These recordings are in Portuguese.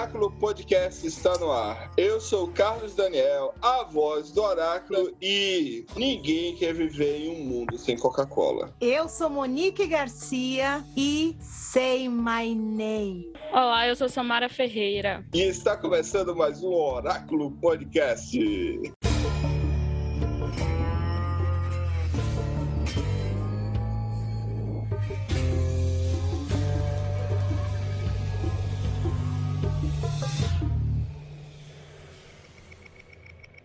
Oráculo Podcast está no ar. Eu sou o Carlos Daniel, a voz do Oráculo e ninguém quer viver em um mundo sem Coca-Cola. Eu sou Monique Garcia e Say My Name. Olá, eu sou Samara Ferreira. E está começando mais um Oráculo Podcast.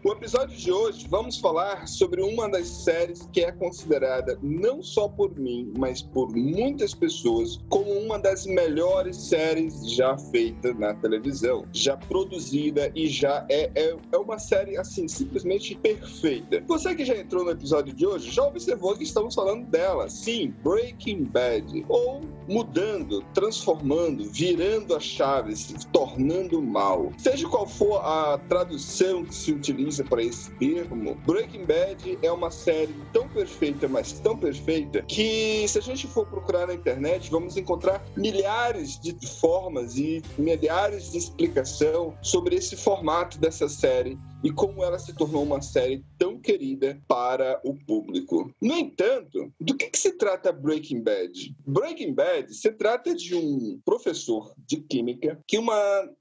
O episódio de hoje vamos falar sobre uma das séries que é considerada não só por mim, mas por muitas pessoas como uma das melhores séries já feita na televisão, já produzida e já é, é, é uma série assim simplesmente perfeita. Você que já entrou no episódio de hoje já observou que estamos falando dela, sim, Breaking Bad, ou mudando, transformando, virando a chave, se tornando mal. Seja qual for a tradução que se utiliza para esse termo, Breaking Bad é uma série tão perfeita, mas tão perfeita, que se a gente for procurar na internet, vamos encontrar milhares de formas e milhares de explicação sobre esse formato dessa série e como ela se tornou uma série tão querida para o público. No entanto, do que, que se trata Breaking Bad? Breaking Bad se trata de um professor de química que, uma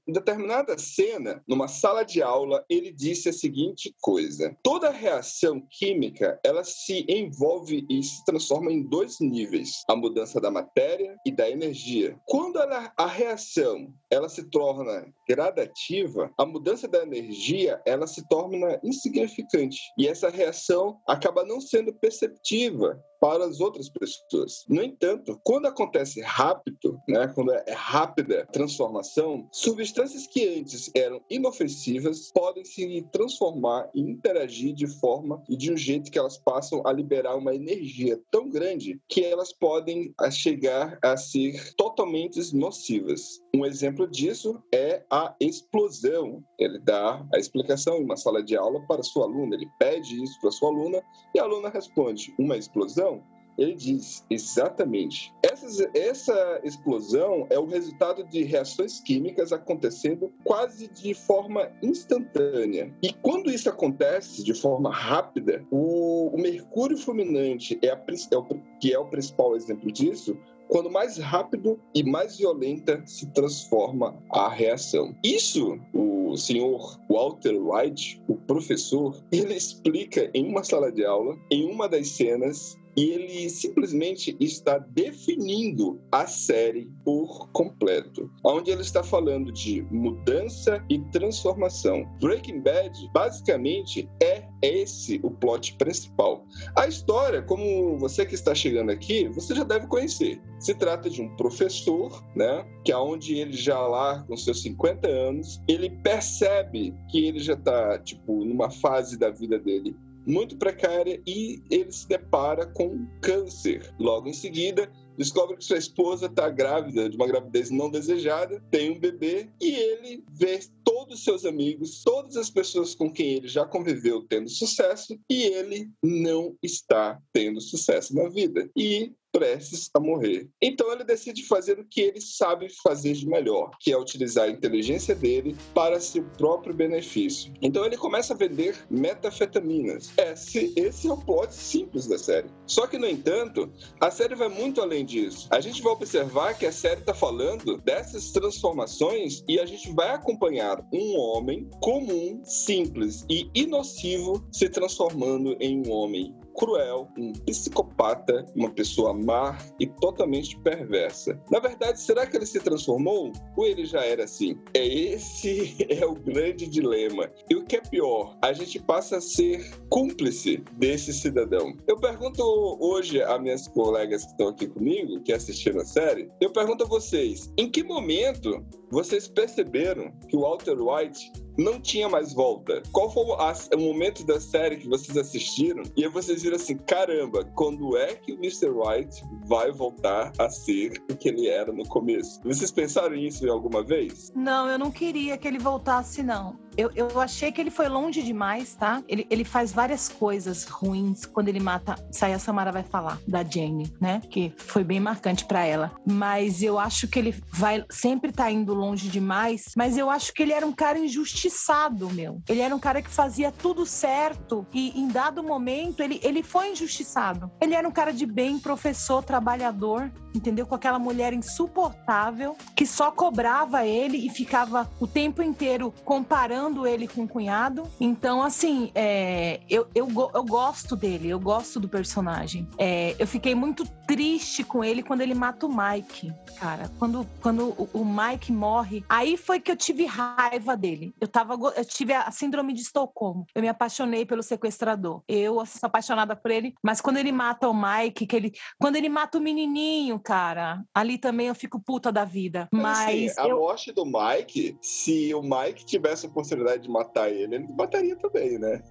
determinada cena, numa sala de aula, ele disse a seguinte coisa: toda reação química ela se envolve e se transforma em dois níveis: a mudança da matéria e da energia. Quando ela, a reação ela se torna gradativa, a mudança da energia ela torna insignificante. E essa reação acaba não sendo perceptiva para as outras pessoas. No entanto, quando acontece rápido, né, quando é rápida a transformação, substâncias que antes eram inofensivas podem se transformar e interagir de forma e de um jeito que elas passam a liberar uma energia tão grande que elas podem chegar a ser totalmente nocivas. Um exemplo disso é a explosão. Ele dá a explicação em uma sala de aula para sua aluna, ele pede isso para sua aluna e a aluna responde: uma explosão? Ele diz exatamente. Essa, essa explosão é o resultado de reações químicas acontecendo quase de forma instantânea. E quando isso acontece de forma rápida, o, o mercúrio fulminante, é, a, é o, que é o principal exemplo disso, quando mais rápido e mais violenta se transforma a reação. Isso, o senhor Walter White, o professor, ele explica em uma sala de aula, em uma das cenas, e ele simplesmente está definindo a série por completo, onde ele está falando de mudança e transformação. Breaking Bad basicamente é esse o plot principal. A história, como você que está chegando aqui, você já deve conhecer. Se trata de um professor, né, que aonde ele já lá com seus 50 anos, ele percebe que ele já está tipo numa fase da vida dele muito precária e ele se depara com câncer. Logo em seguida, descobre que sua esposa está grávida de uma gravidez não desejada, tem um bebê e ele vê todos os seus amigos, todas as pessoas com quem ele já conviveu tendo sucesso e ele não está tendo sucesso na vida. E prestes a morrer. Então ele decide fazer o que ele sabe fazer de melhor, que é utilizar a inteligência dele para seu próprio benefício. Então ele começa a vender metafetaminas. Esse, esse é o plot simples da série. Só que, no entanto, a série vai muito além disso. A gente vai observar que a série está falando dessas transformações e a gente vai acompanhar um homem comum, simples e inocivo se transformando em um homem cruel, um psicopata, uma pessoa má e totalmente perversa. Na verdade, será que ele se transformou ou ele já era assim? É esse é o grande dilema. E o que é pior, a gente passa a ser cúmplice desse cidadão. Eu pergunto hoje a minhas colegas que estão aqui comigo, que assistiram a série, eu pergunto a vocês, em que momento vocês perceberam que o Walter White não tinha mais volta. Qual foi o, momento da série que vocês assistiram e aí vocês viram assim, caramba, quando é que o Mr. White vai voltar a ser o que ele era no começo? Vocês pensaram nisso alguma vez? Não, eu não queria que ele voltasse, não. Eu, eu achei que ele foi longe demais, tá? Ele, ele faz várias coisas ruins quando ele mata. Isso aí a Samara vai falar, da Jane, né? Que foi bem marcante pra ela. Mas eu acho que ele vai sempre tá indo longe demais. Mas eu acho que ele era um cara injustiçado, meu. Ele era um cara que fazia tudo certo e em dado momento ele, ele foi injustiçado. Ele era um cara de bem, professor, trabalhador, entendeu? Com aquela mulher insuportável que só cobrava ele e ficava o tempo inteiro comparando ele com o cunhado. Então, assim, é, eu, eu, eu gosto dele, eu gosto do personagem. É, eu fiquei muito triste com ele quando ele mata o Mike, cara. Quando, quando o, Mike morre, aí foi que eu tive raiva dele. Eu, tava, eu tive a síndrome de Estocolmo. Eu me apaixonei pelo sequestrador. Eu assim, sou apaixonada por ele, mas quando ele mata o Mike, que ele, quando ele mata o menininho, cara, ali também eu fico puta da vida. Mas assim, a eu, morte do Mike, se o Mike tivesse a oportunidade de matar ele, ele mataria também, né?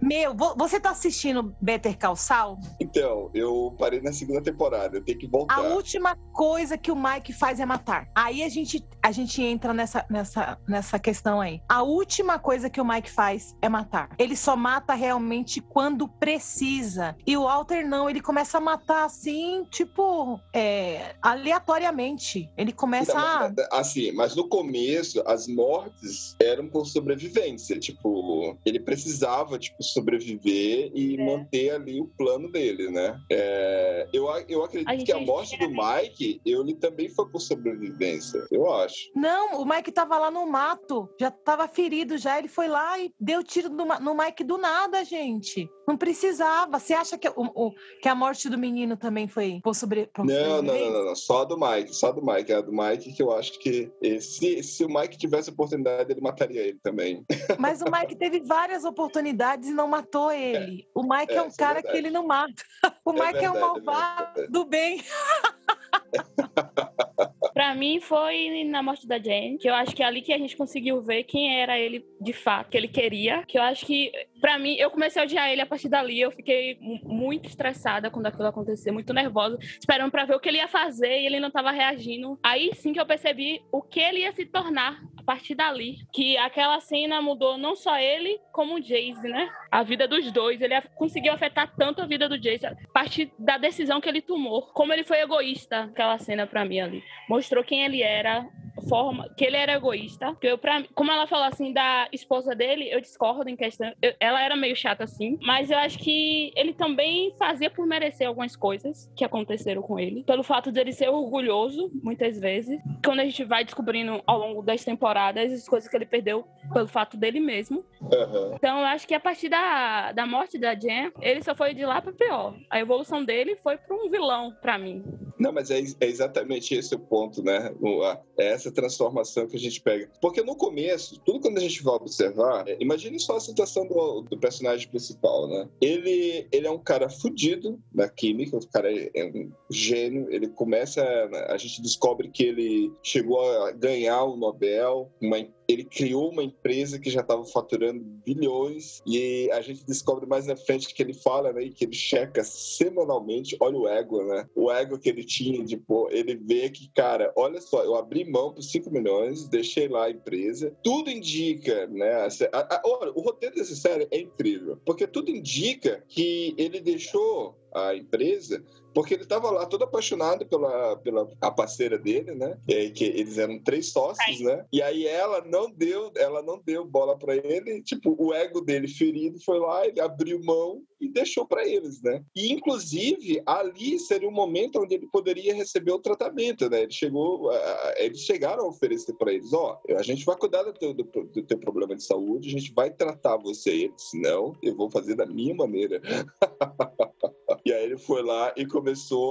Meu, vo- você tá assistindo Better Call Saul? Então, eu parei na segunda temporada, eu tenho que voltar. A última coisa que o Mike faz é matar. Aí a gente, a gente entra nessa, nessa, nessa questão aí. A última coisa que o Mike faz é matar. Ele só mata realmente quando precisa. E o Walter não, ele começa a matar assim, tipo, é, aleatoriamente. Ele começa Não, a. assim, mas no começo, as mortes eram por sobrevivência. Tipo, ele precisava, tipo, sobreviver e É. manter ali o plano dele, né? É, eu, eu acredito A que a morte do Mike, ele também foi por sobrevivência. Eu acho. Não, o Mike tava lá no mato, já tava ferido já. Ele foi lá e deu tiro no, no Mike do nada, gente. Não precisava. Você acha que, o, o- que a morte do menino também foi por sobre, por Não, não, sobrevivência? não, não, não, só do Mike, só do Mike. É a do Mike que eu acho que se, se o Mike tivesse oportunidade, ele mataria ele também. Mas o Mike teve várias oportunidades e não matou ele. O Mike é, É, um é cara que verdade. ele não mata. O É Mike é, um verdade, é malvado verdade. do bem. Pra mim foi na morte da Jane, que eu acho que é ali que a gente conseguiu ver quem era ele de fato, que ele queria. Que eu acho que, pra mim, eu comecei a odiar ele a partir dali. Eu fiquei mu- muito estressada quando aquilo aconteceu, muito nervosa, esperando pra ver o que ele ia fazer e ele não tava reagindo. Aí sim que eu percebi o que ele ia se tornar a partir dali. Que aquela cena mudou não só ele, como o Jace, né? A vida dos dois. Ele conseguiu afetar tanto a vida do Jace a partir da decisão que ele tomou. Como ele foi egoísta, aquela cena pra mim ali. Mostrou quem ele era, forma que ele era egoísta. Que eu, pra, como ela falou assim da esposa dele, eu discordo em questão. eu- ela era meio chata assim, mas eu acho que ele também fazia por merecer algumas coisas que aconteceram com ele. Pelo fato de ele ser orgulhoso, muitas vezes. Quando a gente vai descobrindo ao longo das temporadas as coisas que ele perdeu pelo fato dele mesmo. Aham. Então, eu acho que a partir da, da morte da Jen, ele só foi de lá pra pior. A evolução dele foi pra um vilão, pra mim. Não, mas é, é exatamente esse o ponto, né? O- a- essa transformação que a gente pega. Porque no começo, tudo quando a gente vai observar, é, imagine só a situação do, do personagem principal, né? Ele, ele é um cara fudido na química, o cara é, é um gênio, ele começa, a gente descobre que ele chegou a ganhar o Nobel, uma ele criou uma empresa que já estava faturando bilhões e a gente descobre mais na frente que ele fala, né, que ele checa semanalmente, olha o ego, né? O ego que ele tinha de pô, ele vê que, cara, olha só, eu abri mão por 5 milhões, deixei lá a empresa, tudo indica, né? a- a- olha, o roteiro dessa série é incrível, porque tudo indica que ele deixou a empresa porque ele estava lá todo apaixonado pela, pela a parceira dele, né? É, que eles eram três sócios, né? E aí ela não deu, ela não deu bola para ele. Tipo, o ego dele ferido foi lá, ele abriu mão e deixou para eles, né? E inclusive ali seria o momento onde ele poderia receber o tratamento, né? Ele chegou, a- eles chegaram a oferecer para eles, ó, a gente vai cuidar do teu, do, do teu problema de saúde, a gente vai tratar você. Ele disse, não, eu vou fazer da minha maneira. E aí ele foi lá e começou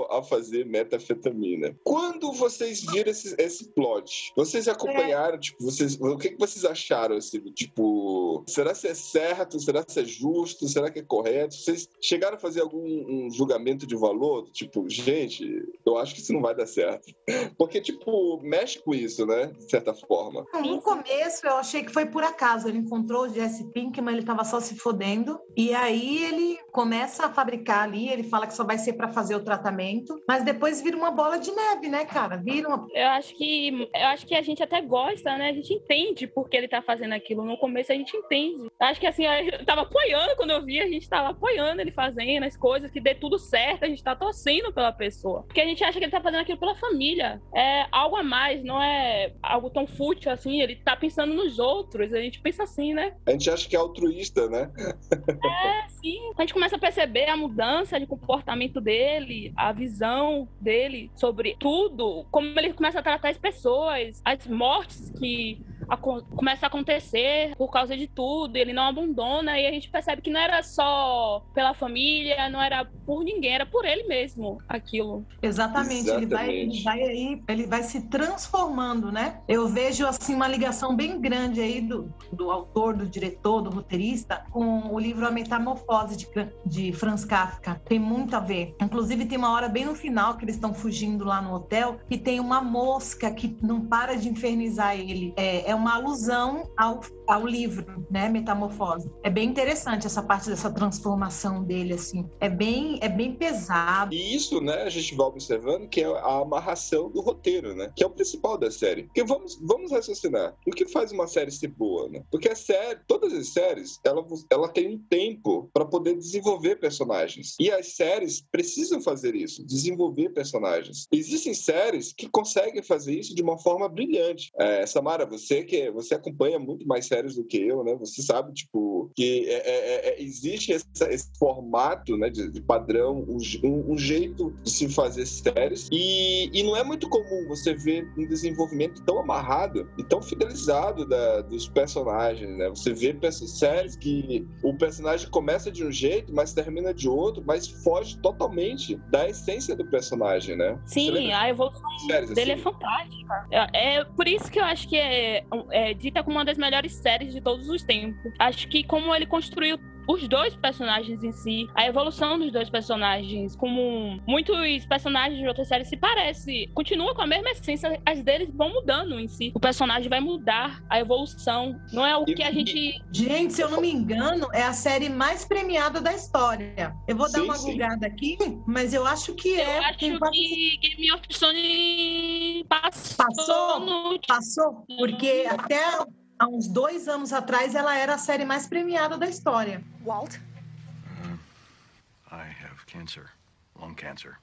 a fazer metafetamina. Quando vocês viram esse, esse plot, vocês acompanharam, tipo, vocês, o que, que vocês acharam, assim, tipo, será que é certo, será que é justo, será que é correto? Vocês chegaram a fazer algum um julgamento de valor? Tipo, gente, eu acho que isso não vai dar certo. Porque, tipo, mexe com isso, né, de certa forma. No começo, eu achei que foi por acaso. Ele encontrou o Jesse Pink, mas ele tava só se fodendo. E aí ele começa a fabricar ali, ele fala que só vai ser para fazer o tratamento, mas depois vira uma bola de neve, né, cara? Vira uma. Eu acho que eu acho que a gente até gosta, né? A gente entende por que ele tá fazendo aquilo. No começo a gente entende. Acho que assim, eu tava apoiando quando eu vi, a gente tava apoiando ele fazendo as coisas, que dê tudo certo, a gente tá torcendo pela pessoa. Porque a gente acha que ele tá fazendo aquilo pela família. É algo a mais, não é algo tão fútil assim. Ele tá pensando nos outros. A gente pensa assim, né? A gente acha que é altruísta, né? É, sim. A gente começa a perceber a mudança de comportamento dele, a visão dele sobre tudo, como ele começa a tratar as pessoas, as mortes que acon- começam a acontecer por causa de tudo, ele não abandona e a gente percebe que não era só pela família, não era por ninguém, era por ele mesmo aquilo. Exatamente, Ele, vai, Exatamente. ele vai aí, ele vai se transformando, né? Eu vejo assim uma ligação bem grande aí do, do autor, do diretor, do roteirista, com o livro A Metamorfose de, de Franz Kafka. Tem muito a ver. Inclusive tem uma hora bem no final que eles estão fugindo lá no hotel e tem uma mosca que não para de infernizar ele. É, é uma alusão ao, ao livro, né? Metamorfose. É bem interessante essa parte dessa transformação dele, assim. É bem, é bem pesado. E isso, né, a gente vai observando que é a amarração do roteiro, né? Que é o principal da série. Porque vamos, vamos raciocinar. O que faz uma série ser boa, né? Porque a série, todas as séries, ela, ela tem um tempo para poder desenvolver personagens. E as séries precisam fazer isso, desenvolver personagens. Existem séries que conseguem fazer isso de uma forma brilhante. É, Samara, você que você acompanha muito mais séries do que eu, né? Você sabe, tipo, que é- é- é- existe essa- esse formato, né, de, de padrão, um, um- jeito de se fazer séries. E, e não é muito comum você ver um desenvolvimento tão amarrado e tão fidelizado da- dos personagens, né? Você vê séries que o personagem começa de um jeito, mas termina de outro, mas foge totalmente da essência do personagem, né? Sim, a evolução séries dele é assim? fantástica. É, é por isso que eu acho que é, é dita como uma das melhores séries de todos os tempos. Acho que como ele construiu os dois personagens em si, a evolução dos dois personagens, como muitos personagens de outras séries se parece, continua com a mesma essência, as deles vão mudando em si. O personagem vai mudar, a evolução, não é o que a gente Gente, se eu não me engano, é a série mais premiada da história. Eu vou dar Sim, uma sim. aqui, mas eu acho que eu é. acho tem quase- que Game of Thrones passou, Passou? no Passou, porque até há uns dois anos atrás ela era a série mais premiada da história. Walt? I have cancer. Lung cancer.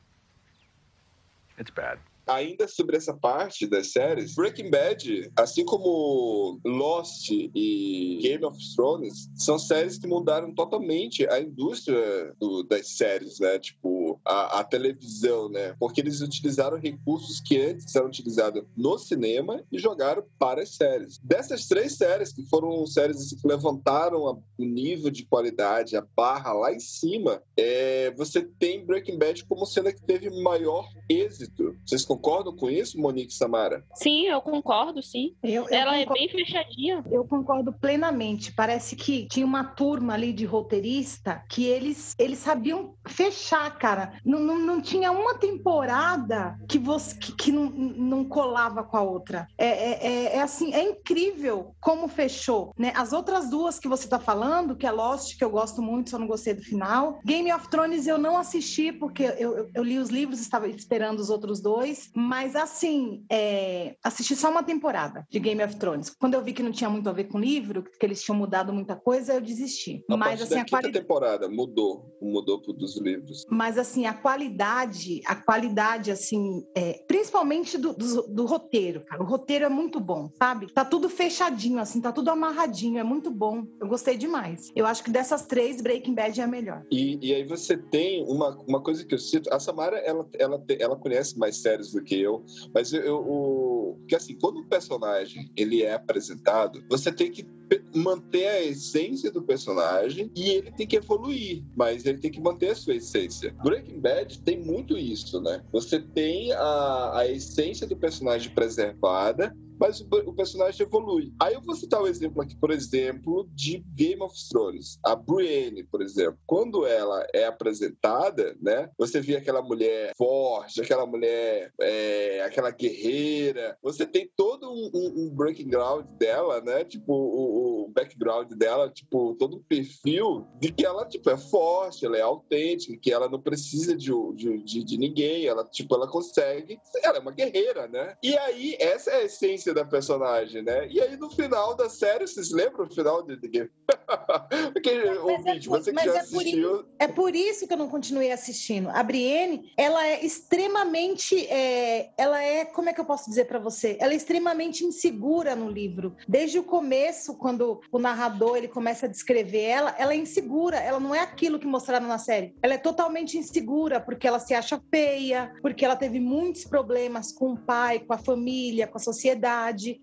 It's bad. Ainda sobre essa parte das séries, Breaking Bad, assim como Lost e Game of Thrones, são séries que mudaram totalmente a indústria do- das séries, né? Tipo, a, a televisão, né? Porque eles utilizaram recursos que antes eram utilizados no cinema e jogaram para as séries. Dessas três séries, que foram séries assim, que levantaram a- o nível de qualidade, a barra lá em cima, é, você tem Breaking Bad como sendo a que teve maior êxito. Vocês concordam com isso, Monique e Samara? Sim, eu concordo, sim. Eu, eu Ela é concordo- bem fechadinha. Eu concordo plenamente. Parece que tinha uma turma ali de roteirista que eles, eles sabiam fechar, cara. Não, não, não tinha uma temporada que você que, que não, não colava com a outra. É, é, é- é assim, é incrível como fechou, né? As outras duas que você tá falando, que é Lost, que eu gosto muito, só não gostei do final. Game of Thrones eu não assisti porque eu, eu, eu li os livros, estava esperando os outros dois, mas assim, é, assisti só uma temporada de Game of Thrones. Quando eu vi que não tinha muito a ver com o livro, que eles tinham mudado muita coisa, eu desisti. A mas assim, a quinta qualidade temporada mudou, mudou pro- dos livros. mas assim, a qualidade, a qualidade, assim, é, principalmente do, do, do roteiro, cara. O roteiro é muito bom, sabe? Tá tudo fechadinho, assim, tá tudo amarradinho, é muito bom. Eu gostei demais. Eu acho que dessas três, Breaking Bad é a melhor. E, e aí você tem uma, uma coisa que eu sinto. A Samara, ela, ela, ela conhece mais séries do que eu, mas eu, eu o, que assim, quando um personagem ele é apresentado, você tem que manter a essência do personagem e ele tem que evoluir, mas ele tem que manter a sua essência. Breaking Bad tem muito isso, né? Você tem a, a essência do personagem preservada, mas o, personagem evolui. Aí eu vou citar um exemplo aqui, por exemplo, de Game of Thrones. A Brienne, por exemplo. Quando ela é apresentada, né? Você vê aquela mulher forte, aquela mulher, é, aquela guerreira. Você tem todo um, um, um breaking ground dela, né? Tipo, o, o background dela, tipo, todo o perfil de que ela, tipo, é forte, ela é autêntica, que ela não precisa de, de, de, de ninguém, ela, tipo, ela consegue. Ela é uma guerreira, né? E aí, essa é a essência da personagem, né? E aí, no final da série, vocês lembram o final de The Game? Porque, Mas é por- você que já é por assistiu, É por isso que eu não continuei assistindo. A Brienne, ela é extremamente, é, ela é, como é que eu posso dizer para você? Ela é extremamente insegura no livro. Desde o começo, quando o narrador ele começa a descrever ela, ela é insegura. Ela não é aquilo que mostraram na série. Ela é totalmente insegura porque ela se acha feia, porque ela teve muitos problemas com o pai, com a família, com a sociedade.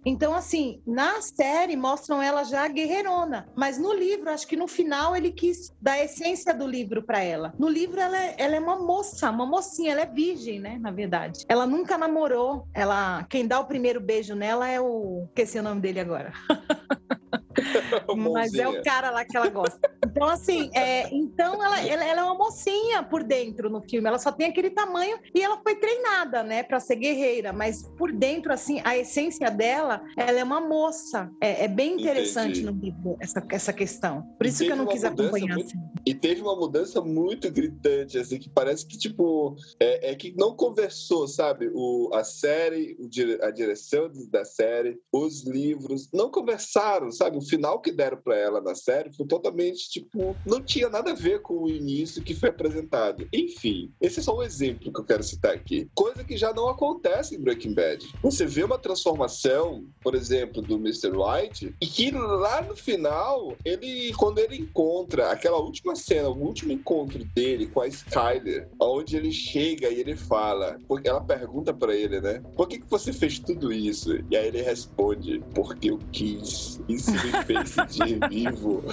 Então, assim, na série mostram ela já guerreirona, mas no livro, acho que no final ele quis dar a essência do livro para ela. No livro, ela é, ela é uma moça, uma mocinha, ela é virgem, né? Na verdade. Ela nunca namorou. Ela, quem dá o primeiro beijo nela é o. Esqueci o nome dele agora. Mas é o cara lá que ela gosta. Então, assim, é, então ela, ela, ela é uma mocinha por dentro no filme. Ela só tem aquele tamanho e ela foi treinada, né, para ser guerreira. Mas por dentro, assim, a essência dela, ela é uma moça. É, é bem interessante Entendi. no livro essa, essa questão. Por isso que eu não quis acompanhar. muito- assim. E teve uma mudança muito gritante, assim, que parece que, tipo, é, é que não conversou, sabe? O, a série, o a direção da série, os livros, não conversaram, sabe? O final que deram pra ela na série foi totalmente, tipo, não tinha nada a ver com o início que foi apresentado. Enfim, esse é só um exemplo que eu quero citar aqui. Coisa que já não acontece em Breaking Bad. Você vê uma transformação, por exemplo, do Mr. White, e que lá no final, ele, quando ele encontra aquela última cena, o último encontro dele com a Skyler, onde ele chega e ele fala, porque ela pergunta pra ele, né? Por que, que você fez tudo isso? E aí ele responde, porque eu quis. Isso me fez sentir vivo.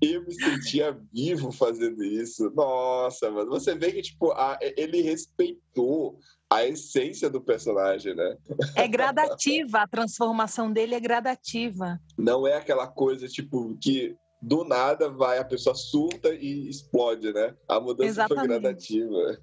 Eu me sentia vivo fazendo isso. Nossa, mano. Você vê que, tipo, a- ele respeitou a essência do personagem, né? É gradativa, a transformação dele é gradativa. Não é aquela coisa, tipo, que do nada vai, a pessoa surta e explode, né? A mudança Exatamente. foi gradativa.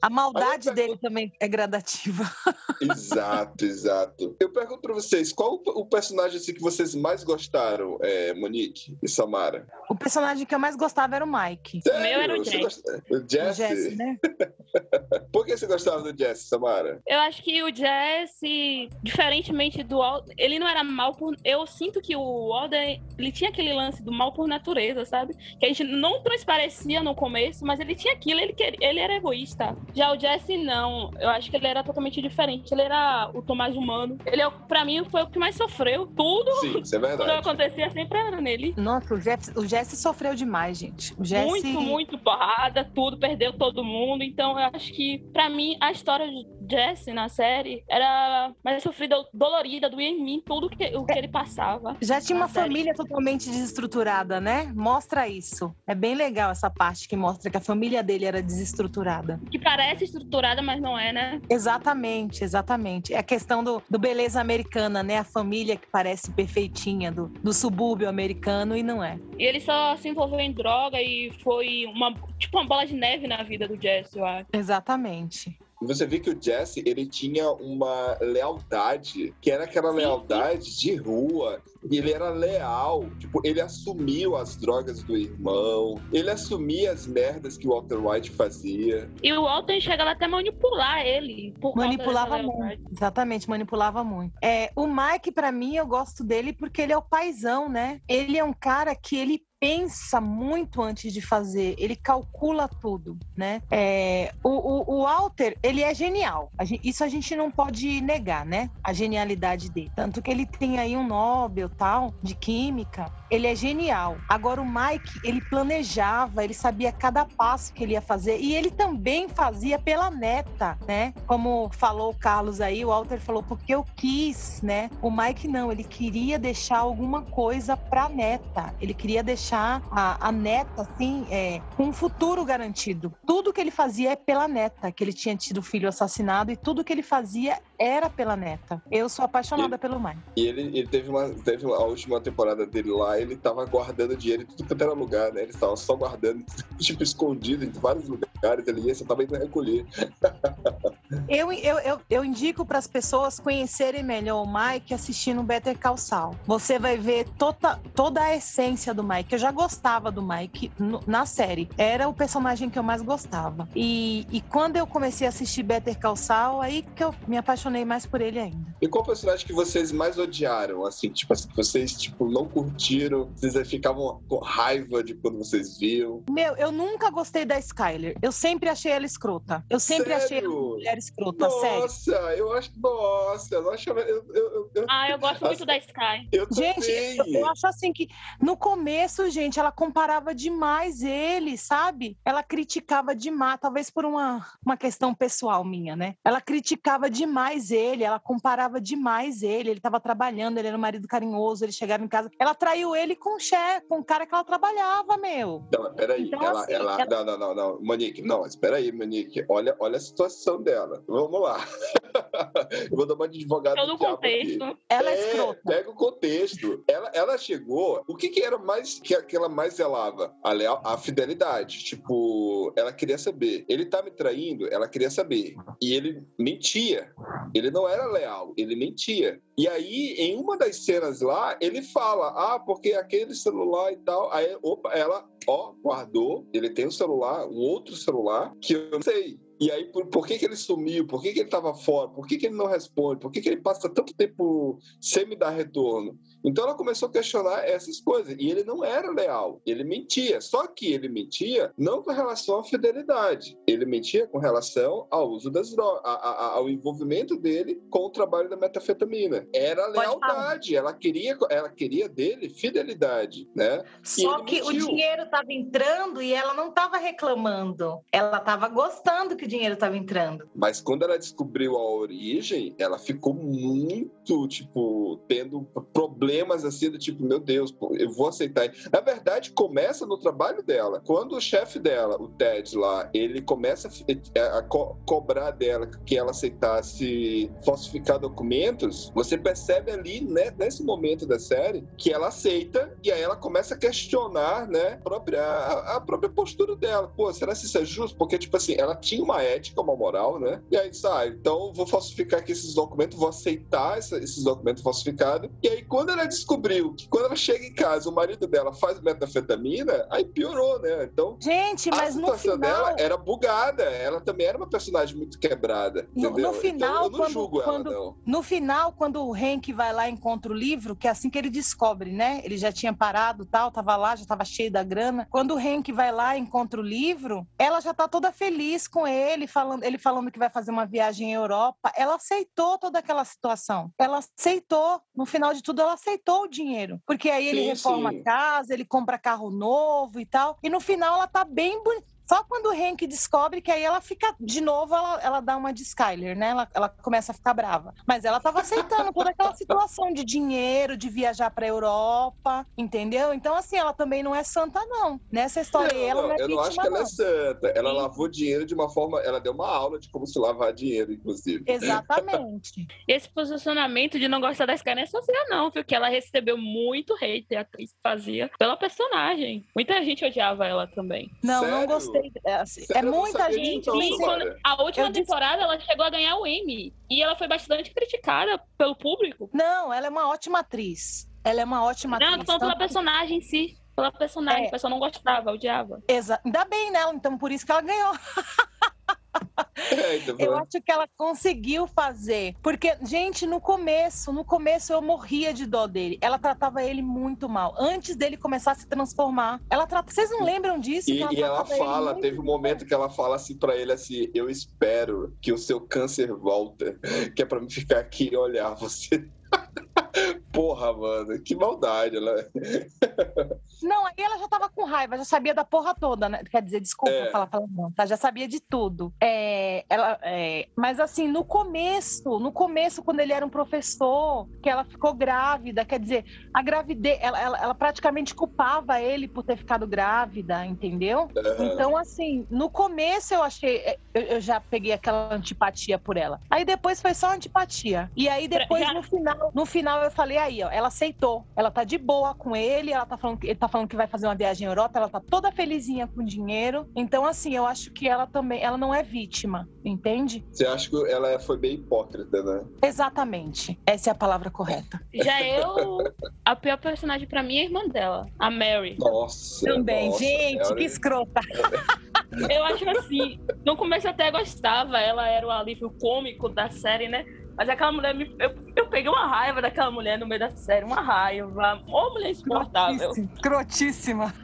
A maldade eu dele também é gradativa. exato, exato. Eu pergunto pra vocês, qual o o personagem assim, que vocês mais gostaram, é, Monique e Samara? O personagem que eu mais gostava era o Mike. Sério? meu era o Jesse. gosta- O O Jesse? Jesse, né? Por que você gostava do Jesse, Samara? Eu acho que o Jesse, diferentemente do Alden, ele não era mal por. Eu sinto que o Alden, ele tinha aquele lance do mal por natureza, sabe? Que a gente não transparecia no começo, mas ele tinha aquilo, ele, queria, ele era egoísta. Já o Jesse, não. Eu acho que ele era totalmente diferente. Ele era o Tomás humano. Ele, é o- pra mim, foi o que mais sofreu. Tudo, Sim, isso é acontecia, sempre era nele. Nossa, o Jesse, o Jesse sofreu demais, gente. O Jesse... Muito, muito porrada, tudo, perdeu todo mundo. Então, eu acho que, pra mim, a história de Jesse na série era mais sofrida, dolorida, doía em mim, tudo que, o que ele passava. Já tinha uma série. família totalmente desestruturada, né? Mostra isso. É bem legal essa parte que mostra que a família dele era desestruturada. Que parece estruturada, mas não é, né? Exatamente, exatamente. É a questão do, do beleza americana, né? A família que parece perfeitinha do, do subúrbio americano e não é. E ele só se envolveu em droga e foi uma, tipo uma bola de neve na vida do Jesse, eu acho. Exatamente. E você vê que o Jesse, ele tinha uma lealdade, que era aquela Sim. lealdade de rua. E ele era leal. Tipo, ele assumiu as drogas do irmão. Ele assumia as merdas que o Walter White fazia. E o Alton chegava até a manipular ele. Manipulava muito. Exatamente, manipulava muito. É, o Mike, pra mim, eu gosto dele porque ele é o paizão, né? Ele é um cara que ele pensa muito antes de fazer, ele calcula tudo, né? É, o, o, o Walter, ele é genial. A gen- isso a gente não pode negar, né? A genialidade dele. Tanto que ele tem aí um Nobel, tal, de Química. Ele é genial. Agora, o Mike, ele planejava, ele sabia cada passo que ele ia fazer. E ele também fazia pela neta, né? Como falou o Carlos aí, o Walter falou, porque eu quis, né? O Mike não, ele queria deixar alguma coisa pra neta. Ele queria deixar a, a neta, assim, é, com um futuro garantido. Tudo que ele fazia é pela neta, que ele tinha tido o filho assassinado e tudo que ele fazia era pela neta. Eu sou apaixonada pelo Mike. E ele, ele teve uma. Teve a última temporada dele lá, ele tava guardando dinheiro em tudo quanto era lugar, né? Ele tava só guardando, tipo, escondido em vários lugares. Ele ia, você tava indo recolher. Eu, eu, eu, eu indico para as pessoas conhecerem melhor o Mike assistindo Better Call Saul. Você vai ver toda, toda a essência do Mike. Eu já gostava do Mike no- na série. Era o personagem que eu mais gostava. E, e quando eu comecei a assistir Better Call Saul, aí que eu me apaixonei mais por ele ainda. E qual personagem que vocês mais odiaram? Assim, tipo assim, que vocês, tipo, não curtiram, vocês ficavam com raiva de quando vocês viam. Meu, eu nunca gostei da Skyler. Eu sempre achei ela escrota. Eu sempre achei ela Sério? uma mulher escrota, sério. Nossa, eu acho. Nossa, eu achava. Eu, eu, eu, Ah, eu gosto muito da Sky. eu Gente, eu, eu acho assim que no começo, gente, ela comparava demais ele, sabe? Ela criticava demais, talvez por uma, uma questão pessoal minha, né? Ela criticava demais ele, ela comparava demais ele. Ele estava trabalhando, ele era um marido carinhoso, ele chegava em casa. Ela traiu ele com o chefe, com o cara que ela trabalhava, meu. Não, peraí. Então, ela, assim, ela, ela- Não, não, não, não. Monique, não, espera aí, Monique. Olha, olha a situação dela. Vamos lá. eu vou dar uma de advogado Todo do o diabo aqui. contexto. Ela é, É, escrota. Pega o contexto. Ela, ela chegou. O que, que era mais que, que ela mais zelava? A, leal, a fidelidade. Tipo, ela queria saber. Ele tá me traindo, ela queria saber. E ele mentia. Ele não era leal, ele mentia. E aí, em uma das cenas lá, ele fala: Ah, porque aquele celular e tal. Aí, opa, ela, ó, guardou. Ele tem um celular, um outro celular, que eu não sei. E aí, por, por que, que ele sumiu? Por que, que ele estava fora? Por que, que ele não responde? Por que, que ele passa tanto tempo sem me dar retorno? Então ela começou a questionar essas coisas. E ele não era leal, ele mentia. Só que ele mentia não com relação à fidelidade, ele mentia com relação ao uso das drogas, a- a- ao envolvimento dele com o trabalho da metafetamina. Era lealdade, ela queria, ela queria dele fidelidade, né? Só que o mentiu. dinheiro estava entrando e ela não estava reclamando. Ela estava gostando que dinheiro estava entrando. Mas quando ela descobriu a origem, ela ficou muito, tipo, tendo problemas assim, do tipo, meu Deus, eu vou aceitar. Na verdade, começa no trabalho dela. Quando o chefe dela, o Ted lá, ele começa a co- cobrar dela que ela aceitasse falsificar documentos, você percebe ali, né, nesse momento da série, que ela aceita e aí ela começa a questionar, né, a própria, a, a própria postura dela. Pô, será que isso é justo? Porque, tipo assim, ela tinha uma ética, uma moral, né? E aí, sai, então vou falsificar aqui esses documentos, vou aceitar essa- esses documentos falsificados. E aí, quando ela descobriu que quando ela chega em casa, o marido dela faz metafetamina, aí piorou, né? Então, Gente, a mas no situação final, dela era bugada. Ela também era uma personagem muito quebrada. No- no final, então, eu não quando- julgo quando- ela, não. no final, quando o Hank vai lá e encontra o livro, que é assim que ele descobre, né? Ele já tinha parado, tal, tava lá, já tava cheio da grana. Quando o Hank vai lá e encontra o livro, ela já tá toda feliz com ele, falando, ele falando que vai fazer uma viagem à Europa. Ela aceitou toda aquela situação. Ela aceitou, no final de tudo, ela aceitou o dinheiro, porque aí ele Sim, reforma sim. a casa, ele compra carro novo e tal. E no final ela tá bem bonita. Só quando o Hank descobre que aí ela fica, de novo, ela, ela dá uma de Skyler, né? Ela, ela começa a ficar brava. Mas ela tava aceitando toda aquela situação de dinheiro, de viajar pra Europa, entendeu? Então, assim, ela também não é santa, não. Nessa história aí, ela não, é eu não acho que ela é não. santa. Ela Sim. lavou dinheiro de uma forma. Ela deu uma aula de como se lavar dinheiro, inclusive. Exatamente. Esse posicionamento de não gostar da Sky não é social, não, viu? Que ela recebeu muito hate, a atriz que fazia, pela personagem. Muita gente odiava ela também. Não, não Sério? É, assim, é não muita gente. não, E Sim. quando- a última Eu disse- temporada ela chegou a ganhar o Emmy. E ela foi bastante criticada pelo público. Não, ela é uma ótima atriz. Ela é uma ótima Não, tô atriz. falando pela Tanto- personagem em si. Pela personagem. É. O pessoal não gostava, odiava. Exa- Ainda bem, né? Então, por isso que ela ganhou. É, Eu acho que ela conseguiu fazer. Porque, gente, no começo, no começo eu morria de dó dele. Ela tratava ele muito mal. Antes dele começar a se transformar. Ela trata... Vocês não lembram disso? E, Que e ela fala, teve um momento que ela fala assim pra ele assim, eu espero que o seu câncer volta, que é pra me ficar aqui e olhar você. Porra, mano, que maldade, né? Não, aí ela já tava com raiva, já sabia da porra toda, né? Quer dizer, desculpa É. falar palavrão, tá? Já sabia de tudo. É, ela, é, mas assim, no começo, no começo, quando ele era um professor, que ela ficou grávida, quer dizer, a gravidez, ela, ela, ela praticamente culpava ele por ter ficado grávida, entendeu? Então, assim, no começo eu achei, é, eu, eu já peguei aquela antipatia por ela. Aí depois foi só antipatia. E aí depois, Já- no final, no final eu falei, aí, ó, ela aceitou. Ela tá de boa com ele, ela tá falando que ele tá falando que vai fazer uma viagem à Europa, ela tá toda felizinha com dinheiro. Então, assim, eu acho que ela também, ela não é vítima, entende? Você acha que ela foi bem hipócrita, né? Exatamente. Essa é a palavra correta. Já eu, a pior personagem pra mim é a irmã dela, a Mary. Nossa. Também, nossa, gente, ela- que escrota. Eu acho assim, no começo eu até gostava, ela era o alívio cômico da série, né? Mas aquela mulher, me, eu, eu peguei uma raiva daquela mulher no meio da série, uma raiva. Ô, mulher insuportável. Escrotíssima.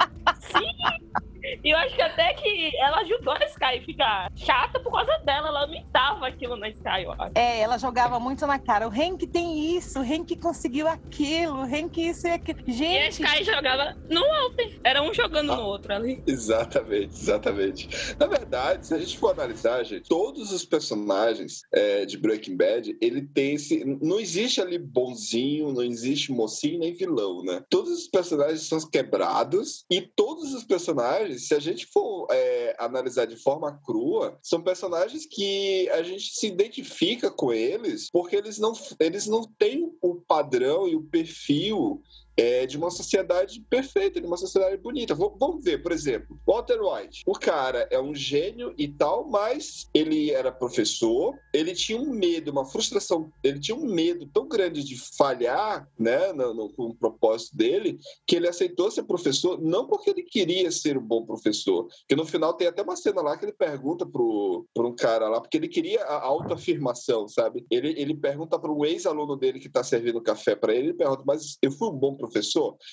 E eu acho que até que ela ajudou a Sky a ficar chata por causa dela. Ela imitava aquilo na Sky, eu acho. É, ela jogava muito na cara. O Henk tem isso, o Henk conseguiu aquilo, o Henk isso e aquilo. E a Gente, Sky jogava no Alter. Era um jogando no outro ali. Exatamente, exatamente. Na verdade, se a gente for analisar, gente, todos os personagens é, de Breaking Bad, ele tem esse. Não existe ali bonzinho, não existe mocinho nem vilão, né? Todos os personagens são quebrados e todos os personagens, se a gente for é, analisar de forma crua, são personagens que a gente se identifica com eles porque eles não, eles não têm o padrão e o perfil é, de uma sociedade perfeita, de uma sociedade bonita. V- vamos ver, por exemplo, Walter White. O cara é um gênio e tal, mas ele era professor, ele tinha um medo, uma frustração, ele tinha um medo tão grande de falhar, né, no, no, com o propósito dele, que ele aceitou ser professor, não porque ele queria ser um bom professor, que no final tem até uma cena lá que ele pergunta pro, pro um cara lá, porque ele queria a autoafirmação, sabe? Ele, ele pergunta para um ex-aluno dele que tá servindo café para ele, ele pergunta, mas eu fui um bom professor?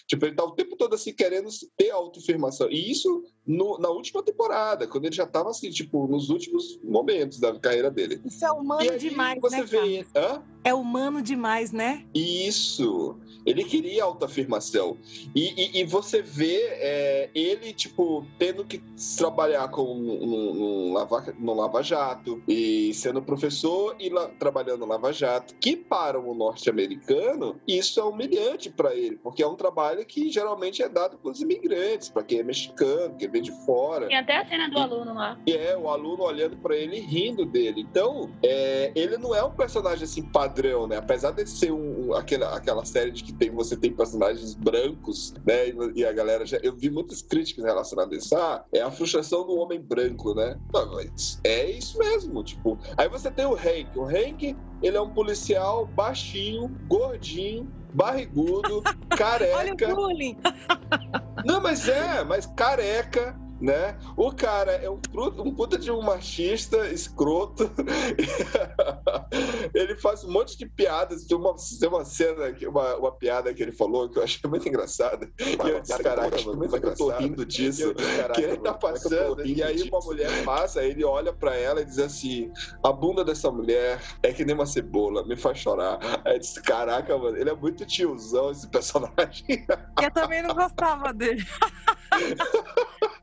Tipo, ele tá o tempo todo assim querendo ter autoafirmação. E isso no- na última temporada, quando ele já tava assim, tipo, nos últimos momentos da carreira dele. isso é humano aí demais, você né, vê, hã? É humano demais, né? Isso. Ele queria autoafirmação. E, e, e você vê é, ele, tipo, tendo que trabalhar com um, um, lava, no Lava Jato, e sendo professor e lá, trabalhando no Lava Jato, que para um norte-americano, isso é humilhante para ele, porque é um trabalho que geralmente é dado para os imigrantes, para quem é mexicano, quem vem de fora. Tem até a cena do aluno lá. E é o aluno olhando pra ele e rindo dele. Então, é, ele não é um personagem assim padrão, né? Apesar de ser um, aquela, aquela série de que tem, você tem personagens brancos, né? E, a galera já. Eu vi muitas críticas relacionadas a isso. Ah, é a frustração do homem branco, né? Mas é isso mesmo. Tipo, aí você tem o Hank. O Hank, ele é um policial baixinho, gordinho, barrigudo, Olha o careca. bullying. Não, mas é, mas careca, né? O cara é um, puta- um puta de um machista, escroto. ele faz um monte de piadas. Tem uma, tem uma cena, que- uma, uma piada que ele falou que eu achei muito engraçada. E eu disse, caraca, mano, como é que eu tô rindo disso? que ele tá passando, e aí uma mulher passa, ele olha pra ela e diz assim: a bunda dessa mulher é que nem uma cebola, me faz chorar. Aí eu disse, caraca, mano, ele é muito tiozão esse personagem. Eu também não gostava dele.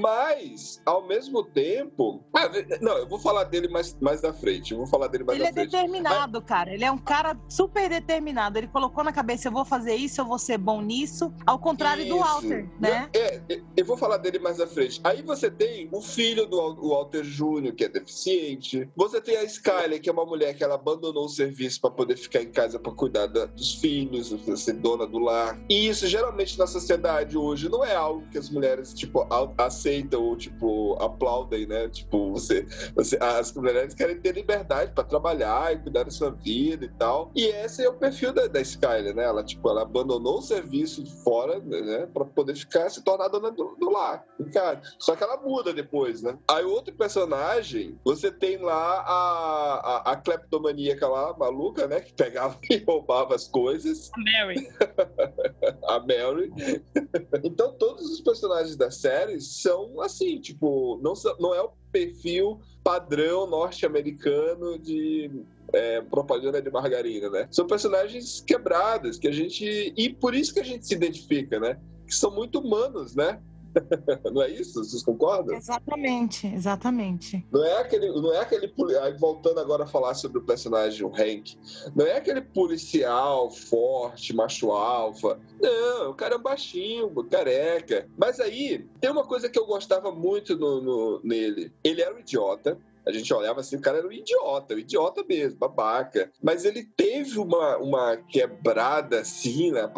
Mas, ao mesmo tempo. Ah, não, eu vou falar dele mais, mais da frente. Eu vou falar dele mais Ele da é frente. determinado, cara. Ele é um cara super determinado. Ele colocou na cabeça: eu vou fazer isso, eu vou ser bom nisso. Ao contrário do Isso. Walter, né? É, é, eu vou falar dele mais à frente. Aí você tem o filho do Walter Júnior, que é deficiente. Você tem a Skyler, que é uma mulher que ela abandonou o serviço para poder ficar em casa para cuidar da- dos filhos, ser dona do lar. E isso, geralmente, na sociedade hoje, não é algo que as mulheres, tipo, a, a aceitam ou, tipo, aplaudem, né? Tipo, você, você, as mulheres querem ter liberdade pra trabalhar e cuidar da sua vida e tal. E esse é o perfil da, da Skyler, né? Ela, tipo, ela abandonou o serviço fora, né? Pra poder ficar, se tornar dona do, do lar. Cara, só que ela muda depois, né? Aí outro personagem, você tem lá a, a, a cleptomaníaca lá, maluca, né? Que pegava e roubava as coisas. Mary. a Mary. então todos os personagens da série são assim, tipo, não, não é o perfil padrão norte-americano de é, propaganda de margarina, né? São personagens quebrados que a gente e por isso que a gente se identifica, né? Que são muito humanos, né? não é isso? Vocês concordam? Exatamente, exatamente. Não é aquele, não é aquele voltando agora a falar sobre o personagem o Hank, não é aquele policial forte, macho alfa. Não, o cara é baixinho, careca. Mas aí tem uma coisa que eu gostava muito no, no- nele. Ele era um idiota. A gente olhava assim, o cara era um idiota, um idiota mesmo, babaca. Mas ele teve uma, uma quebrada assim, né?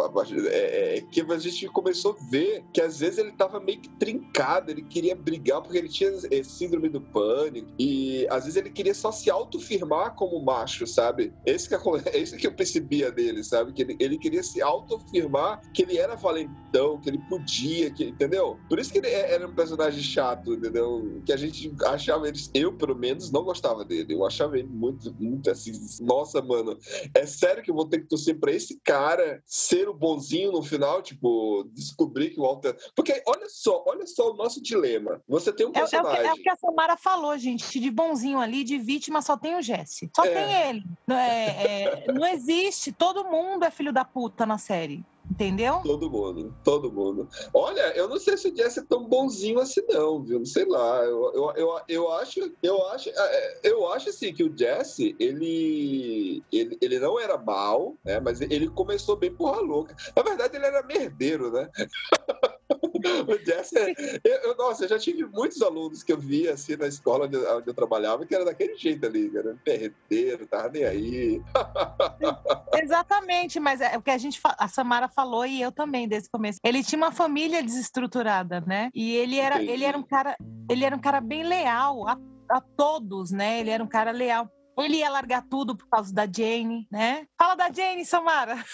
é, é, que a gente começou a ver que às vezes ele tava meio que trincado, ele queria brigar porque ele tinha eh, síndrome do pânico. E às vezes ele queria só se autoafirmar como macho, sabe? Esse que, é, esse que eu percebia dele, sabe? Que ele, ele queria se autoafirmar que ele era valentão, que ele podia, que, entendeu? Por isso que ele é- era um personagem chato, entendeu? Que a gente achava ele, eu pelo menos não gostava dele. Eu achava ele muito, muito assim, nossa, mano, é sério que eu vou ter que torcer pra esse cara ser o bonzinho no final, tipo, descobrir que o Walter. Porque olha só, olha só o nosso dilema. Você tem um É, é o que, personagem. é o que a Samara falou, gente. De bonzinho ali, de vítima, só tem o Jesse. Só É. tem ele. É- é- não existe. Todo mundo é filho da puta na série. Entendeu? Todo mundo, todo mundo. Olha, eu não sei se o Jesse é tão bonzinho assim, não, viu? Sei lá. Eu, eu, eu, eu acho, eu acho, é, eu acho assim que o Jesse, ele, ele, ele não era mal, né? Mas ele começou bem porra louca. Na verdade, ele era merdeiro, né? O é- eu, eu- nossa, eu já tive muitos alunos que eu via assim na escola onde, eu- onde eu trabalhava que era daquele jeito ali, cara. Perdeiro, tava nem aí. Exatamente, mas é o que a gente a Samara falou e eu também desde o começo. Ele tinha uma família desestruturada, né? E ele era, Entendi. ele era um cara, ele era um cara bem leal a, a todos, né? Ele era um cara leal. Ele ia largar tudo por causa da Jane, né? Fala da Jane, Samara.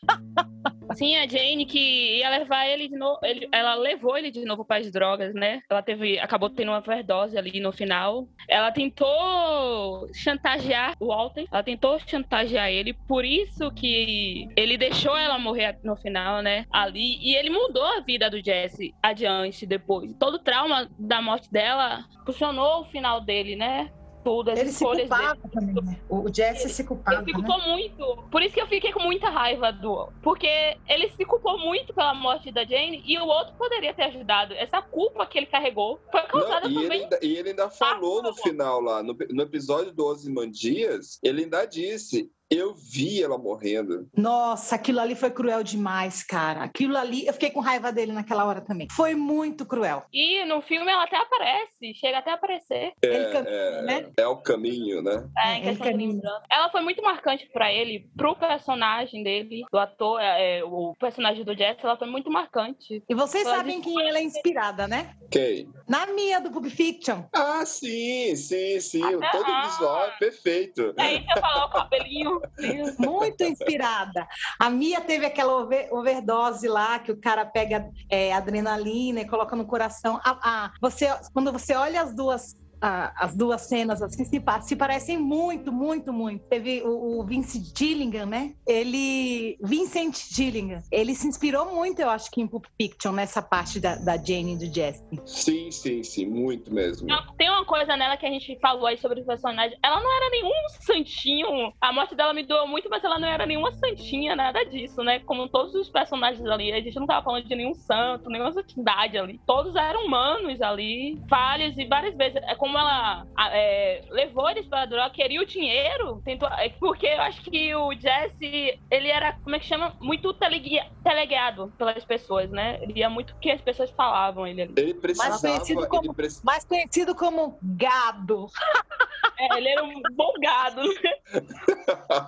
Sim, a Jane que ia levar ele de novo. ele- ela levou ele de novo para as drogas, né? Ela teve, acabou tendo uma overdose ali no final. Ela tentou chantagear o Walter. Ela tentou chantagear ele, por isso que ele deixou ela morrer no final, né? Ali. E ele mudou a vida do Jesse adiante depois. Todo o trauma da morte dela funcionou o final dele, né? Tudo, as Ele se escolhas dele. culpava também, né? O Jesse se culpava, Ele se né? culpou muito. Por isso que eu fiquei com muita raiva do. Porque ele se culpou muito pela morte da Jane e o outro poderia ter ajudado. Essa culpa que ele carregou foi causada Não, e, ele também. ainda, e ele ainda falou no final lá, no, no episódio do Ozymandias, ele ainda disse: Eu vi ela morrendo. Nossa, aquilo ali foi cruel demais, cara. Aquilo ali, eu fiquei com raiva dele naquela hora também. Foi muito cruel. E no filme ela até aparece, chega até a aparecer. Ele caminha, É, né? é o caminho, né? É, É, em questão caminha. lembrança. Ela foi muito marcante pra ele, pro personagem dele, do ator, é, é, o personagem do Jesse, ela foi muito marcante. E vocês sabem quem ela é inspirada, né? Quem? Na minha do Pulp Fiction. Ah, sim, sim, sim. Até- Todo o ah. visual é perfeito. É isso que eu falo, cabelinho. Muito inspirada. A Mia teve aquela over- overdose lá, que o cara pega é, adrenalina e coloca no coração. A- a- você, quando você olha as duas. A- as duas cenas assim se, se parecem muito, muito, muito. Teve o, o Vincent Gilligan, né? Ele. Vincent Gilligan. Ele se inspirou muito, eu acho que, em Pulp Fiction, nessa parte da, da Jane e do Jesse. Sim, sim, sim, muito mesmo. Tem uma coisa nela que a gente falou aí sobre o personagem. Ela não era nenhum santinho. A morte dela me doeu muito, mas ela não era nenhuma santinha, nada disso, né? Como todos os personagens ali. A gente não tava falando de nenhum santo, nenhuma santidade ali. Todos eram humanos ali. Várias e várias vezes. É como ela a- é, levou eles pra droga, queria o dinheiro. Tentou, é porque eu acho que o Jesse, ele era, como é que chama? Muito teleguia, teleguiado pelas pessoas, né? Ele ia muito o que as pessoas falavam ele ali. Ele precisava. conhecido como- ele preci- Mais conhecido como gado. É, ele era um bom gado.